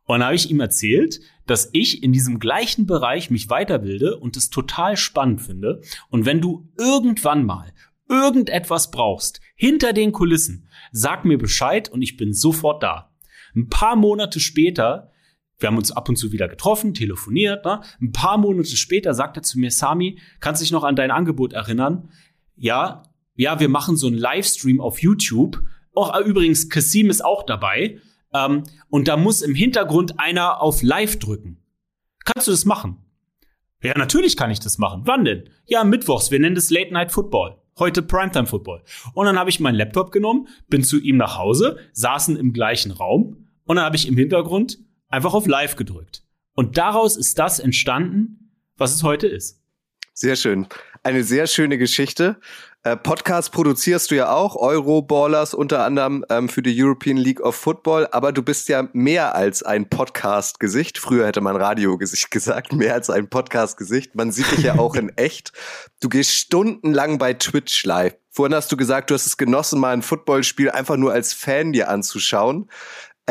Speaker 6: Und dann habe ich ihm erzählt, dass ich in diesem gleichen Bereich mich weiterbilde und es total spannend finde. Und wenn du irgendwann mal irgendetwas brauchst, hinter den Kulissen, sag mir Bescheid und ich bin sofort da. Ein paar Monate später, wir haben uns ab und zu wieder getroffen, telefoniert, ne? ein paar Monate später sagt er zu mir, Sami, kannst du dich noch an dein Angebot erinnern? Ja, ja, wir machen so einen Livestream auf YouTube Oh, übrigens, Kasim ist auch dabei. Ähm, und da muss im Hintergrund einer auf Live drücken. Kannst du das machen? Ja, natürlich kann ich das machen. Wann denn? Ja, mittwochs. Wir nennen das Late Night Football. Heute Primetime Football. Und dann habe ich meinen Laptop genommen, bin zu ihm nach Hause, saßen im gleichen Raum und dann habe ich im Hintergrund einfach auf Live gedrückt. Und daraus ist das entstanden, was es heute ist.
Speaker 5: Sehr schön. Eine sehr schöne Geschichte. Äh, Podcast produzierst du ja auch, Euroballers unter anderem ähm, für die European League of Football, aber du bist ja mehr als ein Podcast-Gesicht. Früher hätte man Radiogesicht gesagt, mehr als ein Podcast-Gesicht. Man sieht dich ja auch in echt. Du gehst stundenlang bei Twitch live. Vorhin hast du gesagt, du hast es genossen, mal ein Footballspiel einfach nur als Fan dir anzuschauen.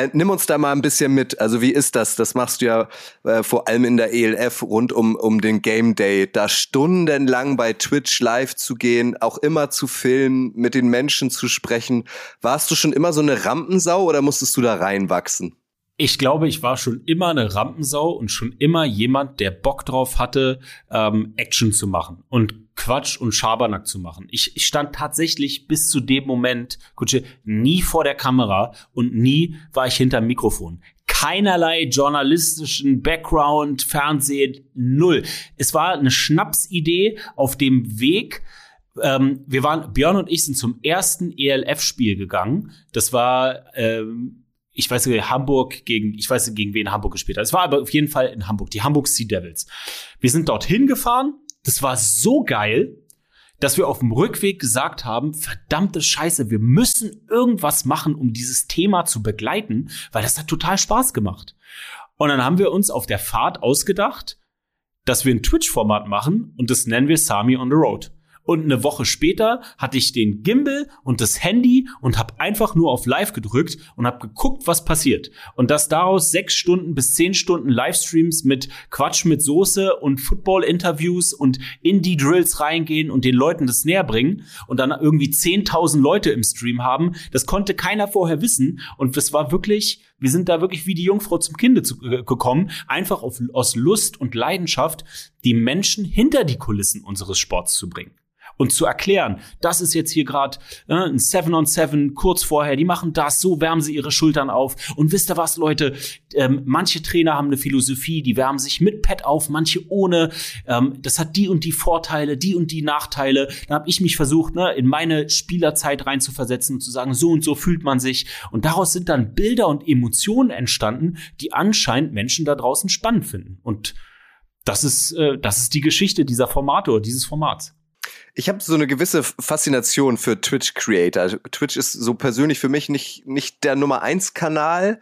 Speaker 5: Äh, nimm uns da mal ein bisschen mit. Also wie ist das? Das machst du ja äh, vor allem in der ELF rund um, um den Game Day. Da stundenlang bei Twitch live zu gehen, auch immer zu filmen, mit den Menschen zu sprechen. Warst du schon immer so eine Rampensau oder musstest du da reinwachsen?
Speaker 6: Ich glaube, ich war schon immer eine Rampensau und schon immer jemand, der Bock drauf hatte, ähm, Action zu machen und Quatsch und Schabernack zu machen. Ich, ich stand tatsächlich bis zu dem Moment, Kutsche, nie vor der Kamera und nie war ich hinterm Mikrofon. Keinerlei journalistischen Background, Fernsehen, null. Es war eine Schnapsidee auf dem Weg, ähm, wir waren, Björn und ich sind zum ersten ELF-Spiel gegangen. Das war ähm, ich weiß nicht, Hamburg gegen, ich weiß nicht, gegen wen Hamburg gespielt hat. Es war aber auf jeden Fall in Hamburg, die Hamburg Sea Devils. Wir sind dorthin gefahren. Das war so geil, dass wir auf dem Rückweg gesagt haben, verdammte Scheiße, wir müssen irgendwas machen, um dieses Thema zu begleiten, weil das hat total Spaß gemacht. Und dann haben wir uns auf der Fahrt ausgedacht, dass wir ein Twitch-Format machen und das nennen wir Sami on the Road. Und eine Woche später hatte ich den Gimbal und das Handy und habe einfach nur auf Live gedrückt und habe geguckt, was passiert. Und dass daraus sechs Stunden bis zehn Stunden Livestreams mit Quatsch mit Soße und Football-Interviews und Indie-Drills reingehen und den Leuten das näher bringen und dann irgendwie 10.000 Leute im Stream haben, das konnte keiner vorher wissen. Und das war wirklich, wir sind da wirklich wie die Jungfrau zum Kinde zu, äh, gekommen, einfach auf, aus Lust und Leidenschaft, die Menschen hinter die Kulissen unseres Sports zu bringen und zu erklären, das ist jetzt hier gerade äh, ein Seven on Seven kurz vorher, die machen das, so wärmen sie ihre Schultern auf. Und wisst ihr was, Leute? Ähm, manche Trainer haben eine Philosophie, die wärmen sich mit Pad auf, manche ohne. Ähm, das hat die und die Vorteile, die und die Nachteile. Dann habe ich mich versucht, ne, in meine Spielerzeit reinzuversetzen und zu sagen, so und so fühlt man sich. Und daraus sind dann Bilder und Emotionen entstanden, die anscheinend Menschen da draußen spannend finden. Und das ist, äh, das ist die Geschichte dieser Formate oder dieses Formats.
Speaker 5: Ich habe so eine gewisse Faszination für Twitch-Creator. Twitch ist so persönlich für mich nicht, nicht der Nummer eins Kanal.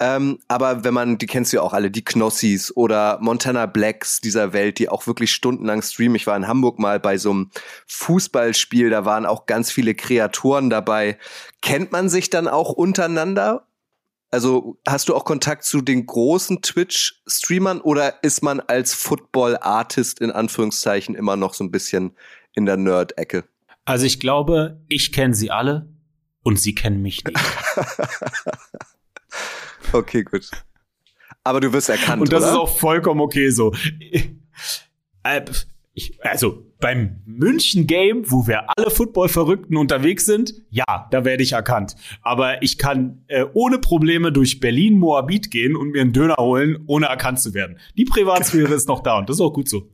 Speaker 5: Ähm, aber wenn man, die kennst du ja auch alle, die Knossis oder Montana Blacks dieser Welt, die auch wirklich stundenlang streamen. Ich war in Hamburg mal bei so einem Fußballspiel, da waren auch ganz viele Kreatoren dabei. Kennt man sich dann auch untereinander? Also hast du auch Kontakt zu den großen Twitch-Streamern oder ist man als Football-Artist in Anführungszeichen immer noch so ein bisschen in der Nerd-Ecke?
Speaker 6: Also ich glaube, ich kenne sie alle und sie kennen mich nicht.
Speaker 5: okay, gut. Aber du wirst erkannt.
Speaker 6: Und das
Speaker 5: oder?
Speaker 6: ist auch vollkommen okay so. Äh, ich, also beim München Game, wo wir alle Football-Verrückten unterwegs sind, ja, da werde ich erkannt. Aber ich kann äh, ohne Probleme durch Berlin Moabit gehen und mir einen Döner holen, ohne erkannt zu werden. Die Privatsphäre ist noch da und das ist auch gut so.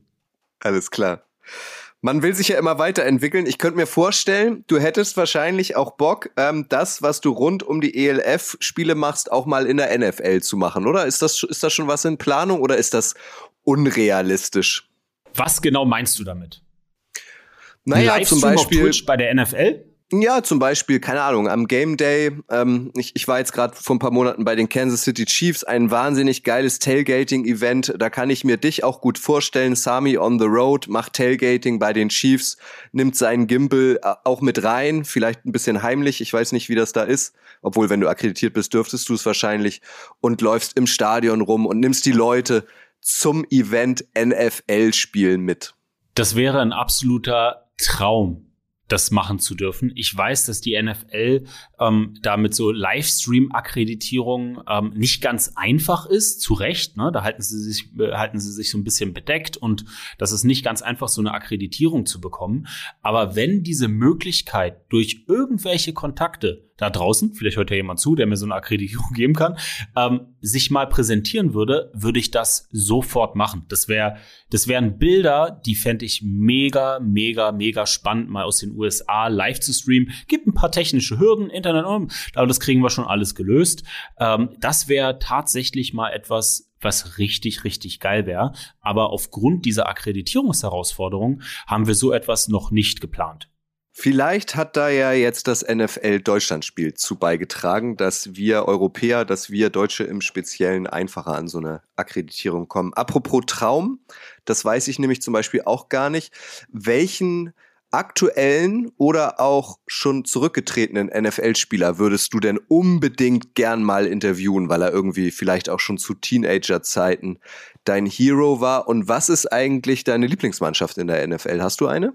Speaker 5: Alles klar. Man will sich ja immer weiterentwickeln. Ich könnte mir vorstellen, du hättest wahrscheinlich auch Bock, ähm, das, was du rund um die ELF-Spiele machst, auch mal in der NFL zu machen, oder? Ist das, ist das schon was in Planung oder ist das unrealistisch?
Speaker 6: Was genau meinst du damit?
Speaker 5: Naja, zum Beispiel
Speaker 6: auf Twitch bei der NFL?
Speaker 5: Ja, zum Beispiel, keine Ahnung, am Game Day, ähm, ich, ich war jetzt gerade vor ein paar Monaten bei den Kansas City Chiefs, ein wahnsinnig geiles Tailgating-Event. Da kann ich mir dich auch gut vorstellen. Sami on the Road macht Tailgating bei den Chiefs, nimmt seinen Gimbal äh, auch mit rein, vielleicht ein bisschen heimlich, ich weiß nicht, wie das da ist. Obwohl, wenn du akkreditiert bist, dürftest du es wahrscheinlich. Und läufst im Stadion rum und nimmst die Leute zum Event NFL-Spielen mit.
Speaker 6: Das wäre ein absoluter Traum das machen zu dürfen. Ich weiß, dass die NFL ähm, damit so Livestream-Akkreditierung ähm, nicht ganz einfach ist, zu Recht. Ne? Da halten sie sich äh, halten sie sich so ein bisschen bedeckt und das ist nicht ganz einfach, so eine Akkreditierung zu bekommen. Aber wenn diese Möglichkeit durch irgendwelche Kontakte da draußen, vielleicht hört ja jemand zu, der mir so eine Akkreditierung geben kann, ähm, sich mal präsentieren würde, würde ich das sofort machen. Das wäre, das wären Bilder, die fände ich mega, mega, mega spannend, mal aus den USA live zu streamen. Gibt ein paar technische Hürden, Internet, aber das kriegen wir schon alles gelöst. Ähm, das wäre tatsächlich mal etwas, was richtig, richtig geil wäre. Aber aufgrund dieser Akkreditierungsherausforderung haben wir so etwas noch nicht geplant.
Speaker 5: Vielleicht hat da ja jetzt das NFL-Deutschlandspiel zu beigetragen, dass wir Europäer, dass wir Deutsche im Speziellen einfacher an so eine Akkreditierung kommen. Apropos Traum, das weiß ich nämlich zum Beispiel auch gar nicht. Welchen aktuellen oder auch schon zurückgetretenen NFL-Spieler würdest du denn unbedingt gern mal interviewen, weil er irgendwie vielleicht auch schon zu Teenager-Zeiten dein Hero war? Und was ist eigentlich deine Lieblingsmannschaft in der NFL? Hast du eine?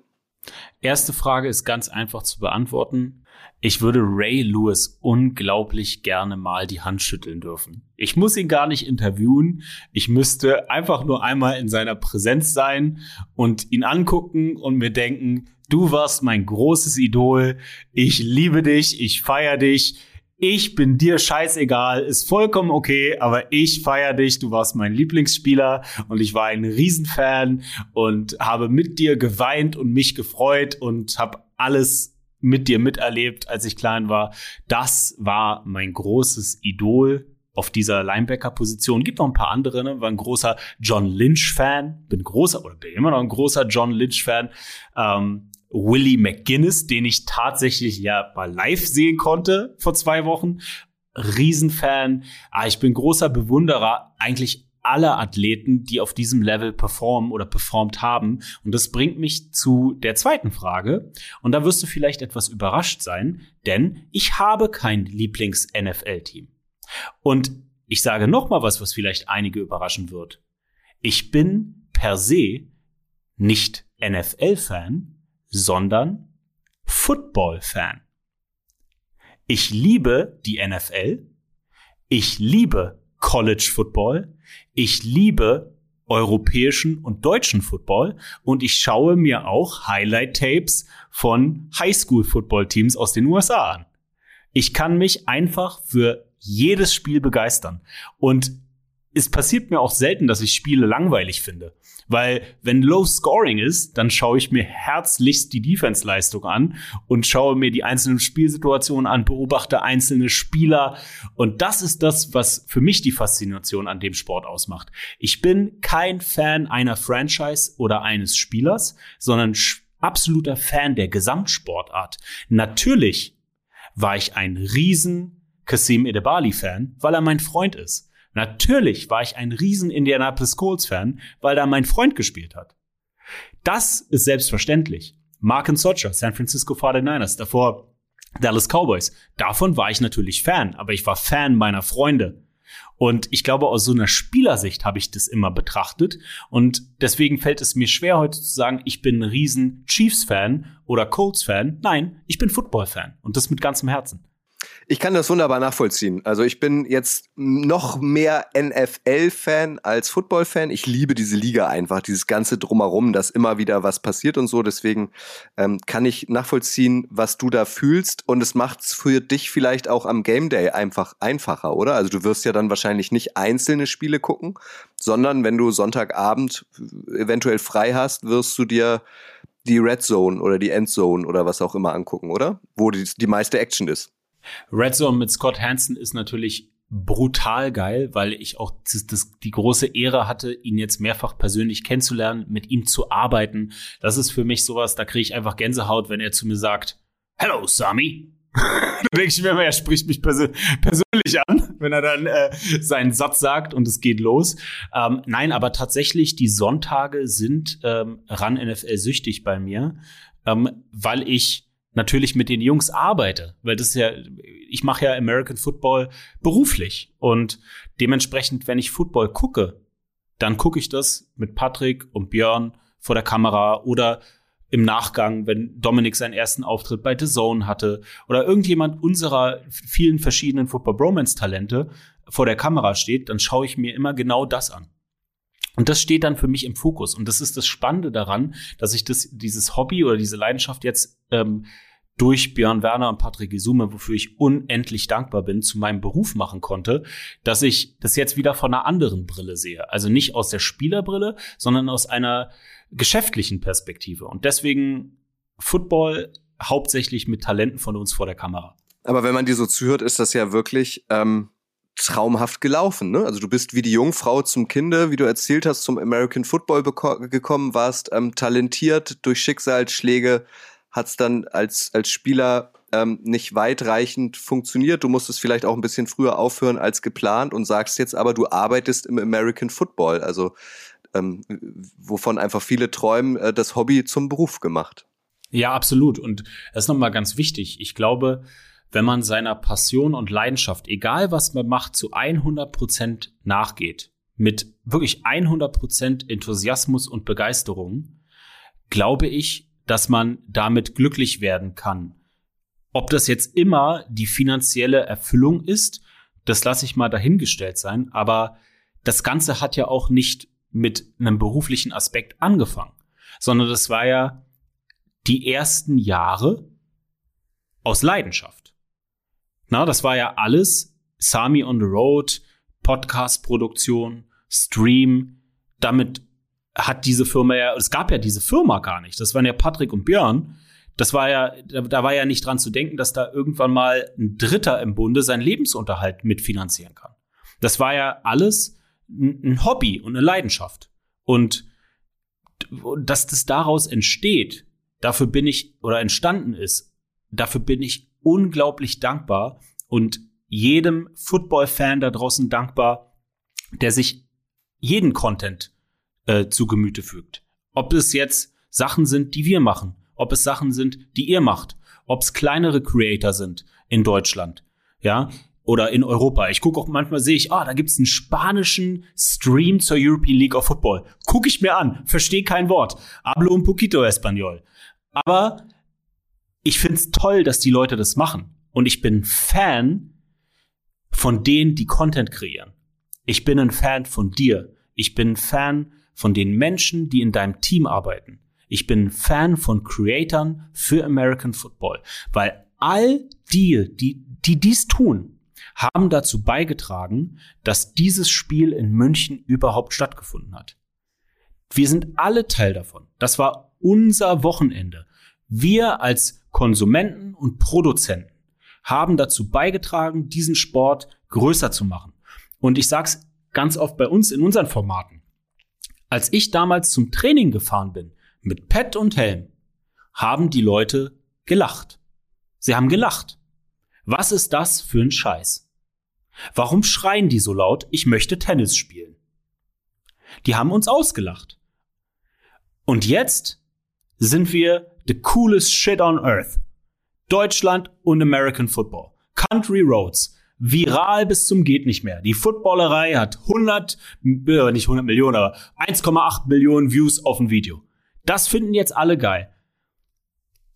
Speaker 6: Erste Frage ist ganz einfach zu beantworten. Ich würde Ray Lewis unglaublich gerne mal die Hand schütteln dürfen. Ich muss ihn gar nicht interviewen. Ich müsste einfach nur einmal in seiner Präsenz sein und ihn angucken und mir denken, du warst mein großes Idol. Ich liebe dich. Ich feier dich. Ich bin dir scheißegal, ist vollkommen okay, aber ich feier dich, du warst mein Lieblingsspieler und ich war ein Riesenfan und habe mit dir geweint und mich gefreut und habe alles mit dir miterlebt, als ich klein war. Das war mein großes Idol auf dieser Linebacker-Position. Gibt noch ein paar andere, ne? War ein großer John Lynch-Fan, bin großer oder bin immer noch ein großer John Lynch-Fan. Ähm, Willie McGuinness, den ich tatsächlich ja mal live sehen konnte vor zwei Wochen. Riesenfan. Ah, ich bin großer Bewunderer eigentlich alle Athleten, die auf diesem Level performen oder performt haben. Und das bringt mich zu der zweiten Frage. Und da wirst du vielleicht etwas überrascht sein, denn ich habe kein Lieblings-NFL-Team. Und ich sage noch mal was, was vielleicht einige überraschen wird. Ich bin per se nicht NFL-Fan, sondern Football-Fan. Ich liebe die NFL. Ich liebe College Football. Ich liebe europäischen und deutschen Football und ich schaue mir auch Highlight-Tapes von Highschool-Football-Teams aus den USA an. Ich kann mich einfach für jedes Spiel begeistern. Und es passiert mir auch selten, dass ich Spiele langweilig finde. Weil wenn Low Scoring ist, dann schaue ich mir herzlichst die Defense-Leistung an und schaue mir die einzelnen Spielsituationen an, beobachte einzelne Spieler. Und das ist das, was für mich die Faszination an dem Sport ausmacht. Ich bin kein Fan einer Franchise oder eines Spielers, sondern absoluter Fan der Gesamtsportart. Natürlich war ich ein riesen Kasim Edebali-Fan, weil er mein Freund ist. Natürlich war ich ein riesen Indianapolis Colts-Fan, weil da mein Freund gespielt hat. Das ist selbstverständlich. Mark and Socha, San Francisco 49ers, davor Dallas Cowboys. Davon war ich natürlich Fan, aber ich war Fan meiner Freunde. Und ich glaube, aus so einer Spielersicht habe ich das immer betrachtet. Und deswegen fällt es mir schwer, heute zu sagen, ich bin ein riesen Chiefs-Fan oder Colts-Fan. Nein, ich bin Football-Fan. Und das mit ganzem Herzen.
Speaker 5: Ich kann das wunderbar nachvollziehen. Also ich bin jetzt noch mehr NFL-Fan als Football-Fan. Ich liebe diese Liga einfach, dieses ganze drumherum, dass immer wieder was passiert und so. Deswegen ähm, kann ich nachvollziehen, was du da fühlst. Und es macht es für dich vielleicht auch am Game Day einfach einfacher, oder? Also du wirst ja dann wahrscheinlich nicht einzelne Spiele gucken, sondern wenn du Sonntagabend eventuell frei hast, wirst du dir die Red Zone oder die End Zone oder was auch immer angucken, oder? Wo die, die meiste Action ist.
Speaker 6: Red Zone mit Scott Hansen ist natürlich brutal geil, weil ich auch das, das, die große Ehre hatte, ihn jetzt mehrfach persönlich kennenzulernen, mit ihm zu arbeiten. Das ist für mich sowas, da kriege ich einfach Gänsehaut, wenn er zu mir sagt, Hello, Sami. da denke ich mir immer, er spricht mich persö persönlich an, wenn er dann äh, seinen Satz sagt und es geht los. Ähm, nein, aber tatsächlich, die Sonntage sind ähm, ran NFL süchtig bei mir, ähm, weil ich natürlich mit den Jungs arbeite, weil das ist ja, ich mache ja American Football beruflich und dementsprechend, wenn ich Football gucke, dann gucke ich das mit Patrick und Björn vor der Kamera oder im Nachgang, wenn Dominik seinen ersten Auftritt bei The Zone hatte oder irgendjemand unserer vielen verschiedenen Football Bromance Talente vor der Kamera steht, dann schaue ich mir immer genau das an. Und das steht dann für mich im Fokus. Und das ist das Spannende daran, dass ich das, dieses Hobby oder diese Leidenschaft jetzt ähm, durch Björn Werner und Patrick Isume, wofür ich unendlich dankbar bin, zu meinem Beruf machen konnte, dass ich das jetzt wieder von einer anderen Brille sehe. Also nicht aus der Spielerbrille, sondern aus einer geschäftlichen Perspektive. Und deswegen Football hauptsächlich mit Talenten von uns vor der Kamera.
Speaker 5: Aber wenn man dir so zuhört, ist das ja wirklich ähm, traumhaft gelaufen. Ne? Also du bist wie die Jungfrau zum Kinde, wie du erzählt hast, zum American Football gekommen, warst ähm, talentiert durch Schicksalsschläge hat es dann als, als Spieler ähm, nicht weitreichend funktioniert. Du musstest vielleicht auch ein bisschen früher aufhören als geplant und sagst jetzt aber, du arbeitest im American Football, also ähm, wovon einfach viele träumen, äh, das Hobby zum Beruf gemacht.
Speaker 6: Ja, absolut. Und das ist nochmal ganz wichtig. Ich glaube, wenn man seiner Passion und Leidenschaft, egal was man macht, zu 100 Prozent nachgeht, mit wirklich 100 Prozent Enthusiasmus und Begeisterung, glaube ich, dass man damit glücklich werden kann. Ob das jetzt immer die finanzielle Erfüllung ist, das lasse ich mal dahingestellt sein, aber das Ganze hat ja auch nicht mit einem beruflichen Aspekt angefangen, sondern das war ja die ersten Jahre aus Leidenschaft. Na, das war ja alles Sami on the Road, Podcast-Produktion, Stream. Damit hat diese Firma ja, es gab ja diese Firma gar nicht. Das waren ja Patrick und Björn. Das war ja, da war ja nicht dran zu denken, dass da irgendwann mal ein Dritter im Bunde seinen Lebensunterhalt mitfinanzieren kann. Das war ja alles ein Hobby und eine Leidenschaft. Und dass das daraus entsteht, dafür bin ich oder entstanden ist, dafür bin ich unglaublich dankbar und jedem Football-Fan da draußen dankbar, der sich jeden Content äh, zu Gemüte fügt. Ob es jetzt Sachen sind, die wir machen, ob es Sachen sind, die ihr macht, ob es kleinere Creator sind in Deutschland, ja, oder in Europa. Ich gucke auch manchmal, sehe ich, ah, da gibt's einen spanischen Stream zur European League of Football. Guck ich mir an, verstehe kein Wort. Hablo un poquito español. Aber ich find's toll, dass die Leute das machen. Und ich bin Fan von denen, die Content kreieren. Ich bin ein Fan von dir. Ich bin Fan von den Menschen, die in deinem Team arbeiten. Ich bin Fan von Creatoren für American Football, weil all die, die, die dies tun, haben dazu beigetragen, dass dieses Spiel in München überhaupt stattgefunden hat. Wir sind alle Teil davon. Das war unser Wochenende. Wir als Konsumenten und Produzenten haben dazu beigetragen, diesen Sport größer zu machen. Und ich sag's ganz oft bei uns in unseren Formaten. Als ich damals zum Training gefahren bin, mit Pet und Helm, haben die Leute gelacht. Sie haben gelacht. Was ist das für ein Scheiß? Warum schreien die so laut, ich möchte Tennis spielen? Die haben uns ausgelacht. Und jetzt sind wir the coolest shit on earth. Deutschland und American Football. Country Roads. Viral bis zum geht nicht mehr. Die Footballerei hat 100, äh, nicht 100 Millionen, aber 1,8 Millionen Views auf ein Video. Das finden jetzt alle geil.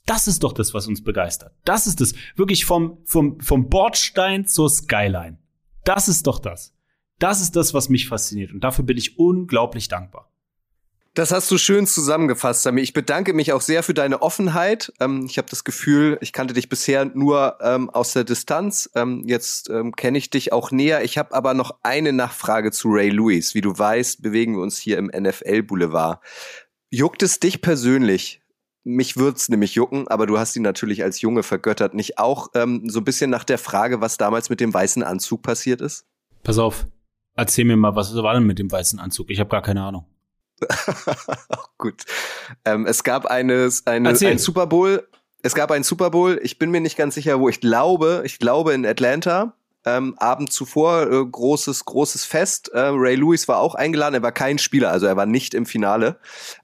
Speaker 6: Das ist doch das, was uns begeistert. Das ist es. Wirklich vom, vom, vom Bordstein zur Skyline. Das ist doch das. Das ist das, was mich fasziniert. Und dafür bin ich unglaublich dankbar.
Speaker 5: Das hast du schön zusammengefasst, Sami. Ich bedanke mich auch sehr für deine Offenheit. Ähm, ich habe das Gefühl, ich kannte dich bisher nur ähm, aus der Distanz. Ähm, jetzt ähm, kenne ich dich auch näher. Ich habe aber noch eine Nachfrage zu Ray Lewis. Wie du weißt, bewegen wir uns hier im NFL-Boulevard. Juckt es dich persönlich, mich würd's nämlich jucken, aber du hast ihn natürlich als Junge vergöttert. Nicht auch ähm, so ein bisschen nach der Frage, was damals mit dem weißen Anzug passiert ist?
Speaker 6: Pass auf, erzähl mir mal, was war denn mit dem weißen Anzug? Ich habe gar keine Ahnung.
Speaker 5: Gut. Ähm, es gab eine, eine, ein Super Bowl. Es gab einen Super Bowl. Ich bin mir nicht ganz sicher, wo. Ich glaube, ich glaube in Atlanta ähm, Abend zuvor äh, großes, großes Fest. Äh, Ray Lewis war auch eingeladen, er war kein Spieler, also er war nicht im Finale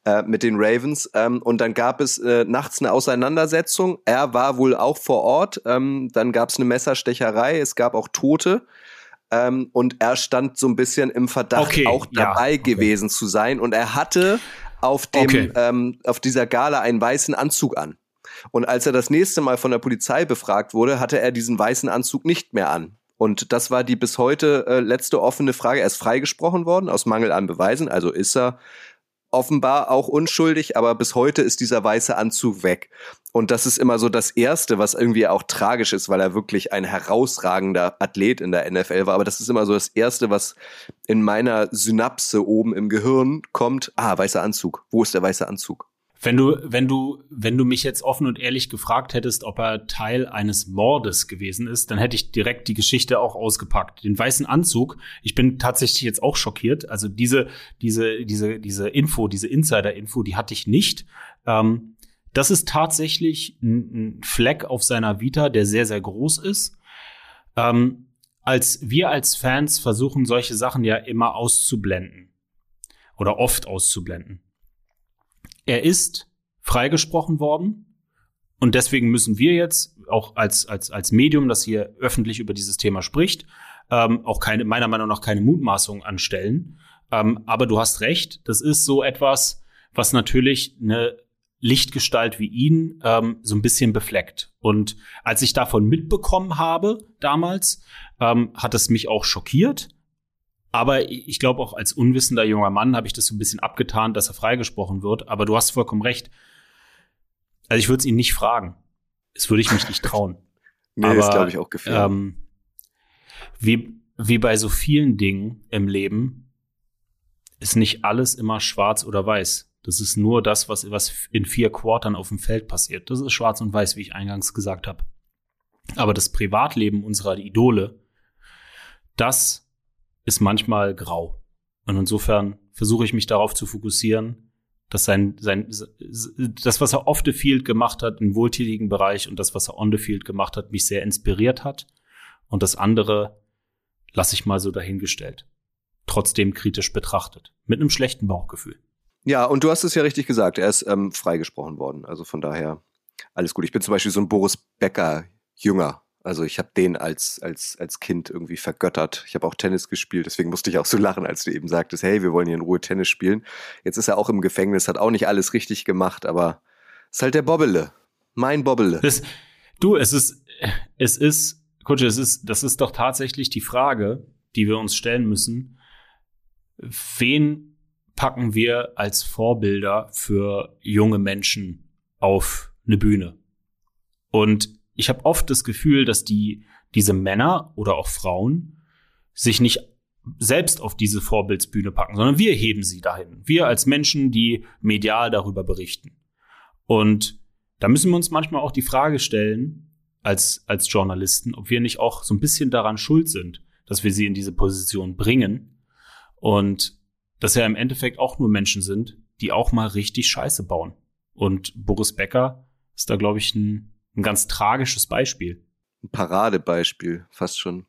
Speaker 5: äh, mit den Ravens. Ähm, und dann gab es äh, nachts eine Auseinandersetzung. Er war wohl auch vor Ort. Ähm, dann gab es eine Messerstecherei, es gab auch Tote. Ähm, und er stand so ein bisschen im Verdacht, okay, auch dabei ja, okay. gewesen zu sein. Und er hatte auf dem okay. ähm, auf dieser Gala einen weißen Anzug an. Und als er das nächste Mal von der Polizei befragt wurde, hatte er diesen weißen Anzug nicht mehr an. Und das war die bis heute äh, letzte offene Frage. Er ist freigesprochen worden aus Mangel an Beweisen, also ist er offenbar auch unschuldig, aber bis heute ist dieser weiße Anzug weg. Und das ist immer so das Erste, was irgendwie auch tragisch ist, weil er wirklich ein herausragender Athlet in der NFL war. Aber das ist immer so das Erste, was in meiner Synapse oben im Gehirn kommt. Ah, weißer Anzug. Wo ist der weiße Anzug?
Speaker 6: Wenn du, wenn du, wenn du mich jetzt offen und ehrlich gefragt hättest, ob er Teil eines Mordes gewesen ist, dann hätte ich direkt die Geschichte auch ausgepackt. Den weißen Anzug, ich bin tatsächlich jetzt auch schockiert. Also diese, diese, diese, diese Info, diese Insider-Info, die hatte ich nicht. Ähm, das ist tatsächlich ein, ein, Fleck auf seiner Vita, der sehr, sehr groß ist. Ähm, als wir als Fans versuchen, solche Sachen ja immer auszublenden oder oft auszublenden. Er ist freigesprochen worden und deswegen müssen wir jetzt auch als, als, als Medium, das hier öffentlich über dieses Thema spricht, ähm, auch keine, meiner Meinung nach keine Mutmaßung anstellen. Ähm, aber du hast recht, das ist so etwas, was natürlich eine Lichtgestalt wie ihn ähm, so ein bisschen befleckt. Und als ich davon mitbekommen habe damals, ähm, hat es mich auch schockiert. Aber ich glaube auch als unwissender junger Mann habe ich das so ein bisschen abgetan, dass er freigesprochen wird. Aber du hast vollkommen recht. Also ich würde es ihn nicht fragen. Das würde ich mich nicht trauen.
Speaker 5: nee,
Speaker 6: Aber,
Speaker 5: ist, glaube ich, auch gefährlich.
Speaker 6: Ähm, wie, wie bei so vielen Dingen im Leben ist nicht alles immer schwarz oder weiß. Das ist nur das, was, was in vier Quartern auf dem Feld passiert. Das ist schwarz und weiß, wie ich eingangs gesagt habe. Aber das Privatleben unserer Idole, das ist manchmal grau. Und insofern versuche ich mich darauf zu fokussieren, dass sein, sein, das, was er off the field gemacht hat, im wohltätigen Bereich und das, was er on the field gemacht hat, mich sehr inspiriert hat. Und das andere lasse ich mal so dahingestellt. Trotzdem kritisch betrachtet. Mit einem schlechten Bauchgefühl.
Speaker 5: Ja, und du hast es ja richtig gesagt, er ist ähm, freigesprochen worden. Also von daher alles gut. Ich bin zum Beispiel so ein Boris Becker Jünger. Also ich habe den als, als, als Kind irgendwie vergöttert. Ich habe auch Tennis gespielt, deswegen musste ich auch so lachen, als du eben sagtest, hey, wir wollen hier in Ruhe Tennis spielen. Jetzt ist er auch im Gefängnis, hat auch nicht alles richtig gemacht, aber ist halt der Bobbele. Mein Bobbele.
Speaker 6: Das, du, es ist, es ist, Kutsche, es ist, das ist doch tatsächlich die Frage, die wir uns stellen müssen. Wen packen wir als Vorbilder für junge Menschen auf eine Bühne? Und ich habe oft das Gefühl, dass die diese Männer oder auch Frauen sich nicht selbst auf diese Vorbildsbühne packen, sondern wir heben sie dahin. Wir als Menschen, die medial darüber berichten. Und da müssen wir uns manchmal auch die Frage stellen, als, als Journalisten, ob wir nicht auch so ein bisschen daran schuld sind, dass wir sie in diese Position bringen und dass ja im Endeffekt auch nur Menschen sind, die auch mal richtig Scheiße bauen. Und Boris Becker ist da, glaube ich, ein, ein ganz tragisches Beispiel.
Speaker 5: Ein Paradebeispiel, fast schon.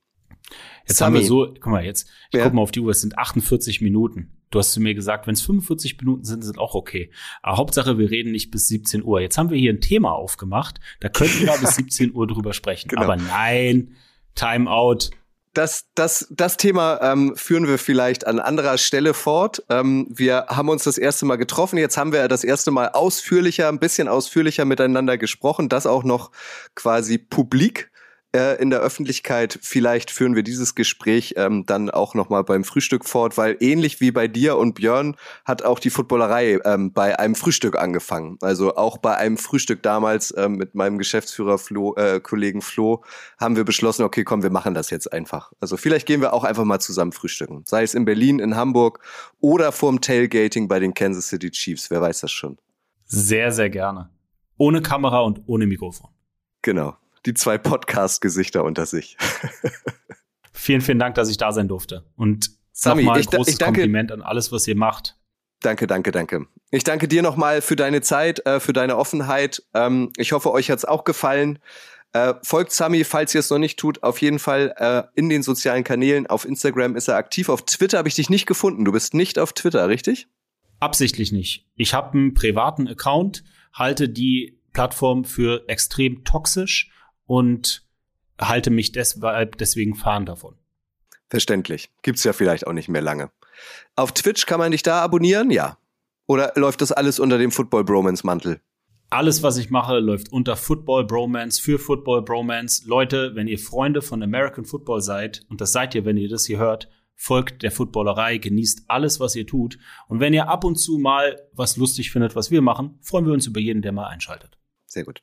Speaker 6: Jetzt
Speaker 5: Sami.
Speaker 6: haben wir so, guck mal, jetzt, ich
Speaker 5: Ja.
Speaker 6: guck mal auf die Uhr, es sind 48 Minuten. Du hast zu mir gesagt, wenn es 45 Minuten sind, sind auch okay. Aber Hauptsache, wir reden nicht bis 17 Uhr. Jetzt haben wir hier ein Thema aufgemacht, da könnten wir bis 17 Uhr drüber sprechen.
Speaker 5: Genau.
Speaker 6: Aber nein, Timeout.
Speaker 5: Das, das, das Thema ähm, führen wir vielleicht an anderer Stelle fort. Ähm, wir haben uns das erste Mal getroffen. Jetzt haben wir das erste Mal ausführlicher, ein bisschen ausführlicher miteinander gesprochen. Das auch noch quasi publik äh, in der Öffentlichkeit. Vielleicht führen wir dieses Gespräch ähm, dann auch noch mal beim Frühstück fort, weil ähnlich wie bei dir und Björn hat auch die Footballerei ähm, bei einem Frühstück angefangen. Also auch bei einem Frühstück damals ähm, mit meinem Geschäftsführer Flo, äh, Kollegen Flo haben wir beschlossen, okay, komm, wir machen das jetzt einfach. Also vielleicht gehen wir auch einfach mal zusammen frühstücken. Sei es in Berlin, in Hamburg oder vorm Tailgating bei den Kansas City Chiefs. Wer weiß das schon.
Speaker 6: Sehr, sehr gerne. Ohne Kamera und ohne Mikrofon.
Speaker 5: Genau. Die zwei Podcast-Gesichter unter sich.
Speaker 6: Vielen, vielen Dank, dass ich da sein durfte. Und
Speaker 5: Sami,
Speaker 6: nochmal ein
Speaker 5: ich
Speaker 6: großes
Speaker 5: ich danke-
Speaker 6: Kompliment an alles, was ihr macht.
Speaker 5: Danke, danke, danke. Ich danke dir nochmal für deine Zeit, äh, für deine Offenheit. Ähm, ich hoffe, euch hat's auch gefallen. Äh, folgt Sami, falls ihr es noch nicht tut, auf jeden Fall äh, in den sozialen Kanälen. Auf Instagram ist er aktiv. Auf Twitter habe ich dich nicht gefunden. Du bist nicht auf Twitter, richtig?
Speaker 6: Absichtlich nicht. Ich habe einen privaten Account, halte die Plattform für extrem toxisch und halte mich deshalb deswegen fern davon.
Speaker 5: Verständlich. Gibt's ja vielleicht auch nicht mehr lange. Auf Twitch kann man dich da abonnieren? Ja. Oder läuft das alles unter dem Football Bromance Mantel?
Speaker 6: Alles, was ich mache, läuft unter Football Bromance für Football Bromance. Leute, wenn ihr Freunde von American Football seid, und das seid ihr, wenn ihr das hier hört, folgt der Footballerei, genießt alles, was ihr tut. Und wenn ihr ab und zu mal was lustig findet, was wir machen, freuen wir uns über jeden, der mal einschaltet.
Speaker 5: Sehr gut.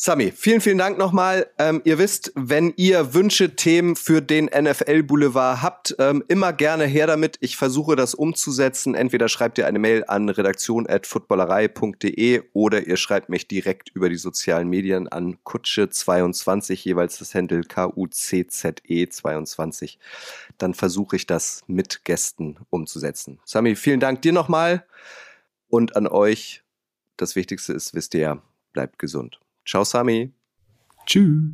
Speaker 5: Sami, vielen, vielen Dank nochmal. Ähm, ihr wisst, wenn ihr Wünsche, Themen für den NFL Boulevard habt, ähm, immer gerne her damit. Ich versuche das umzusetzen. Entweder schreibt ihr eine Mail an redaktion.footballerei.de oder ihr schreibt mich direkt über die sozialen Medien an Kutsche22, jeweils das Handle K-U-C-Z-E 22. Dann versuche ich das mit Gästen umzusetzen. Sami, vielen Dank dir nochmal und an euch. Das Wichtigste ist, wisst ihr ja, bleibt gesund. Ciao, Sami.
Speaker 6: Tschüss.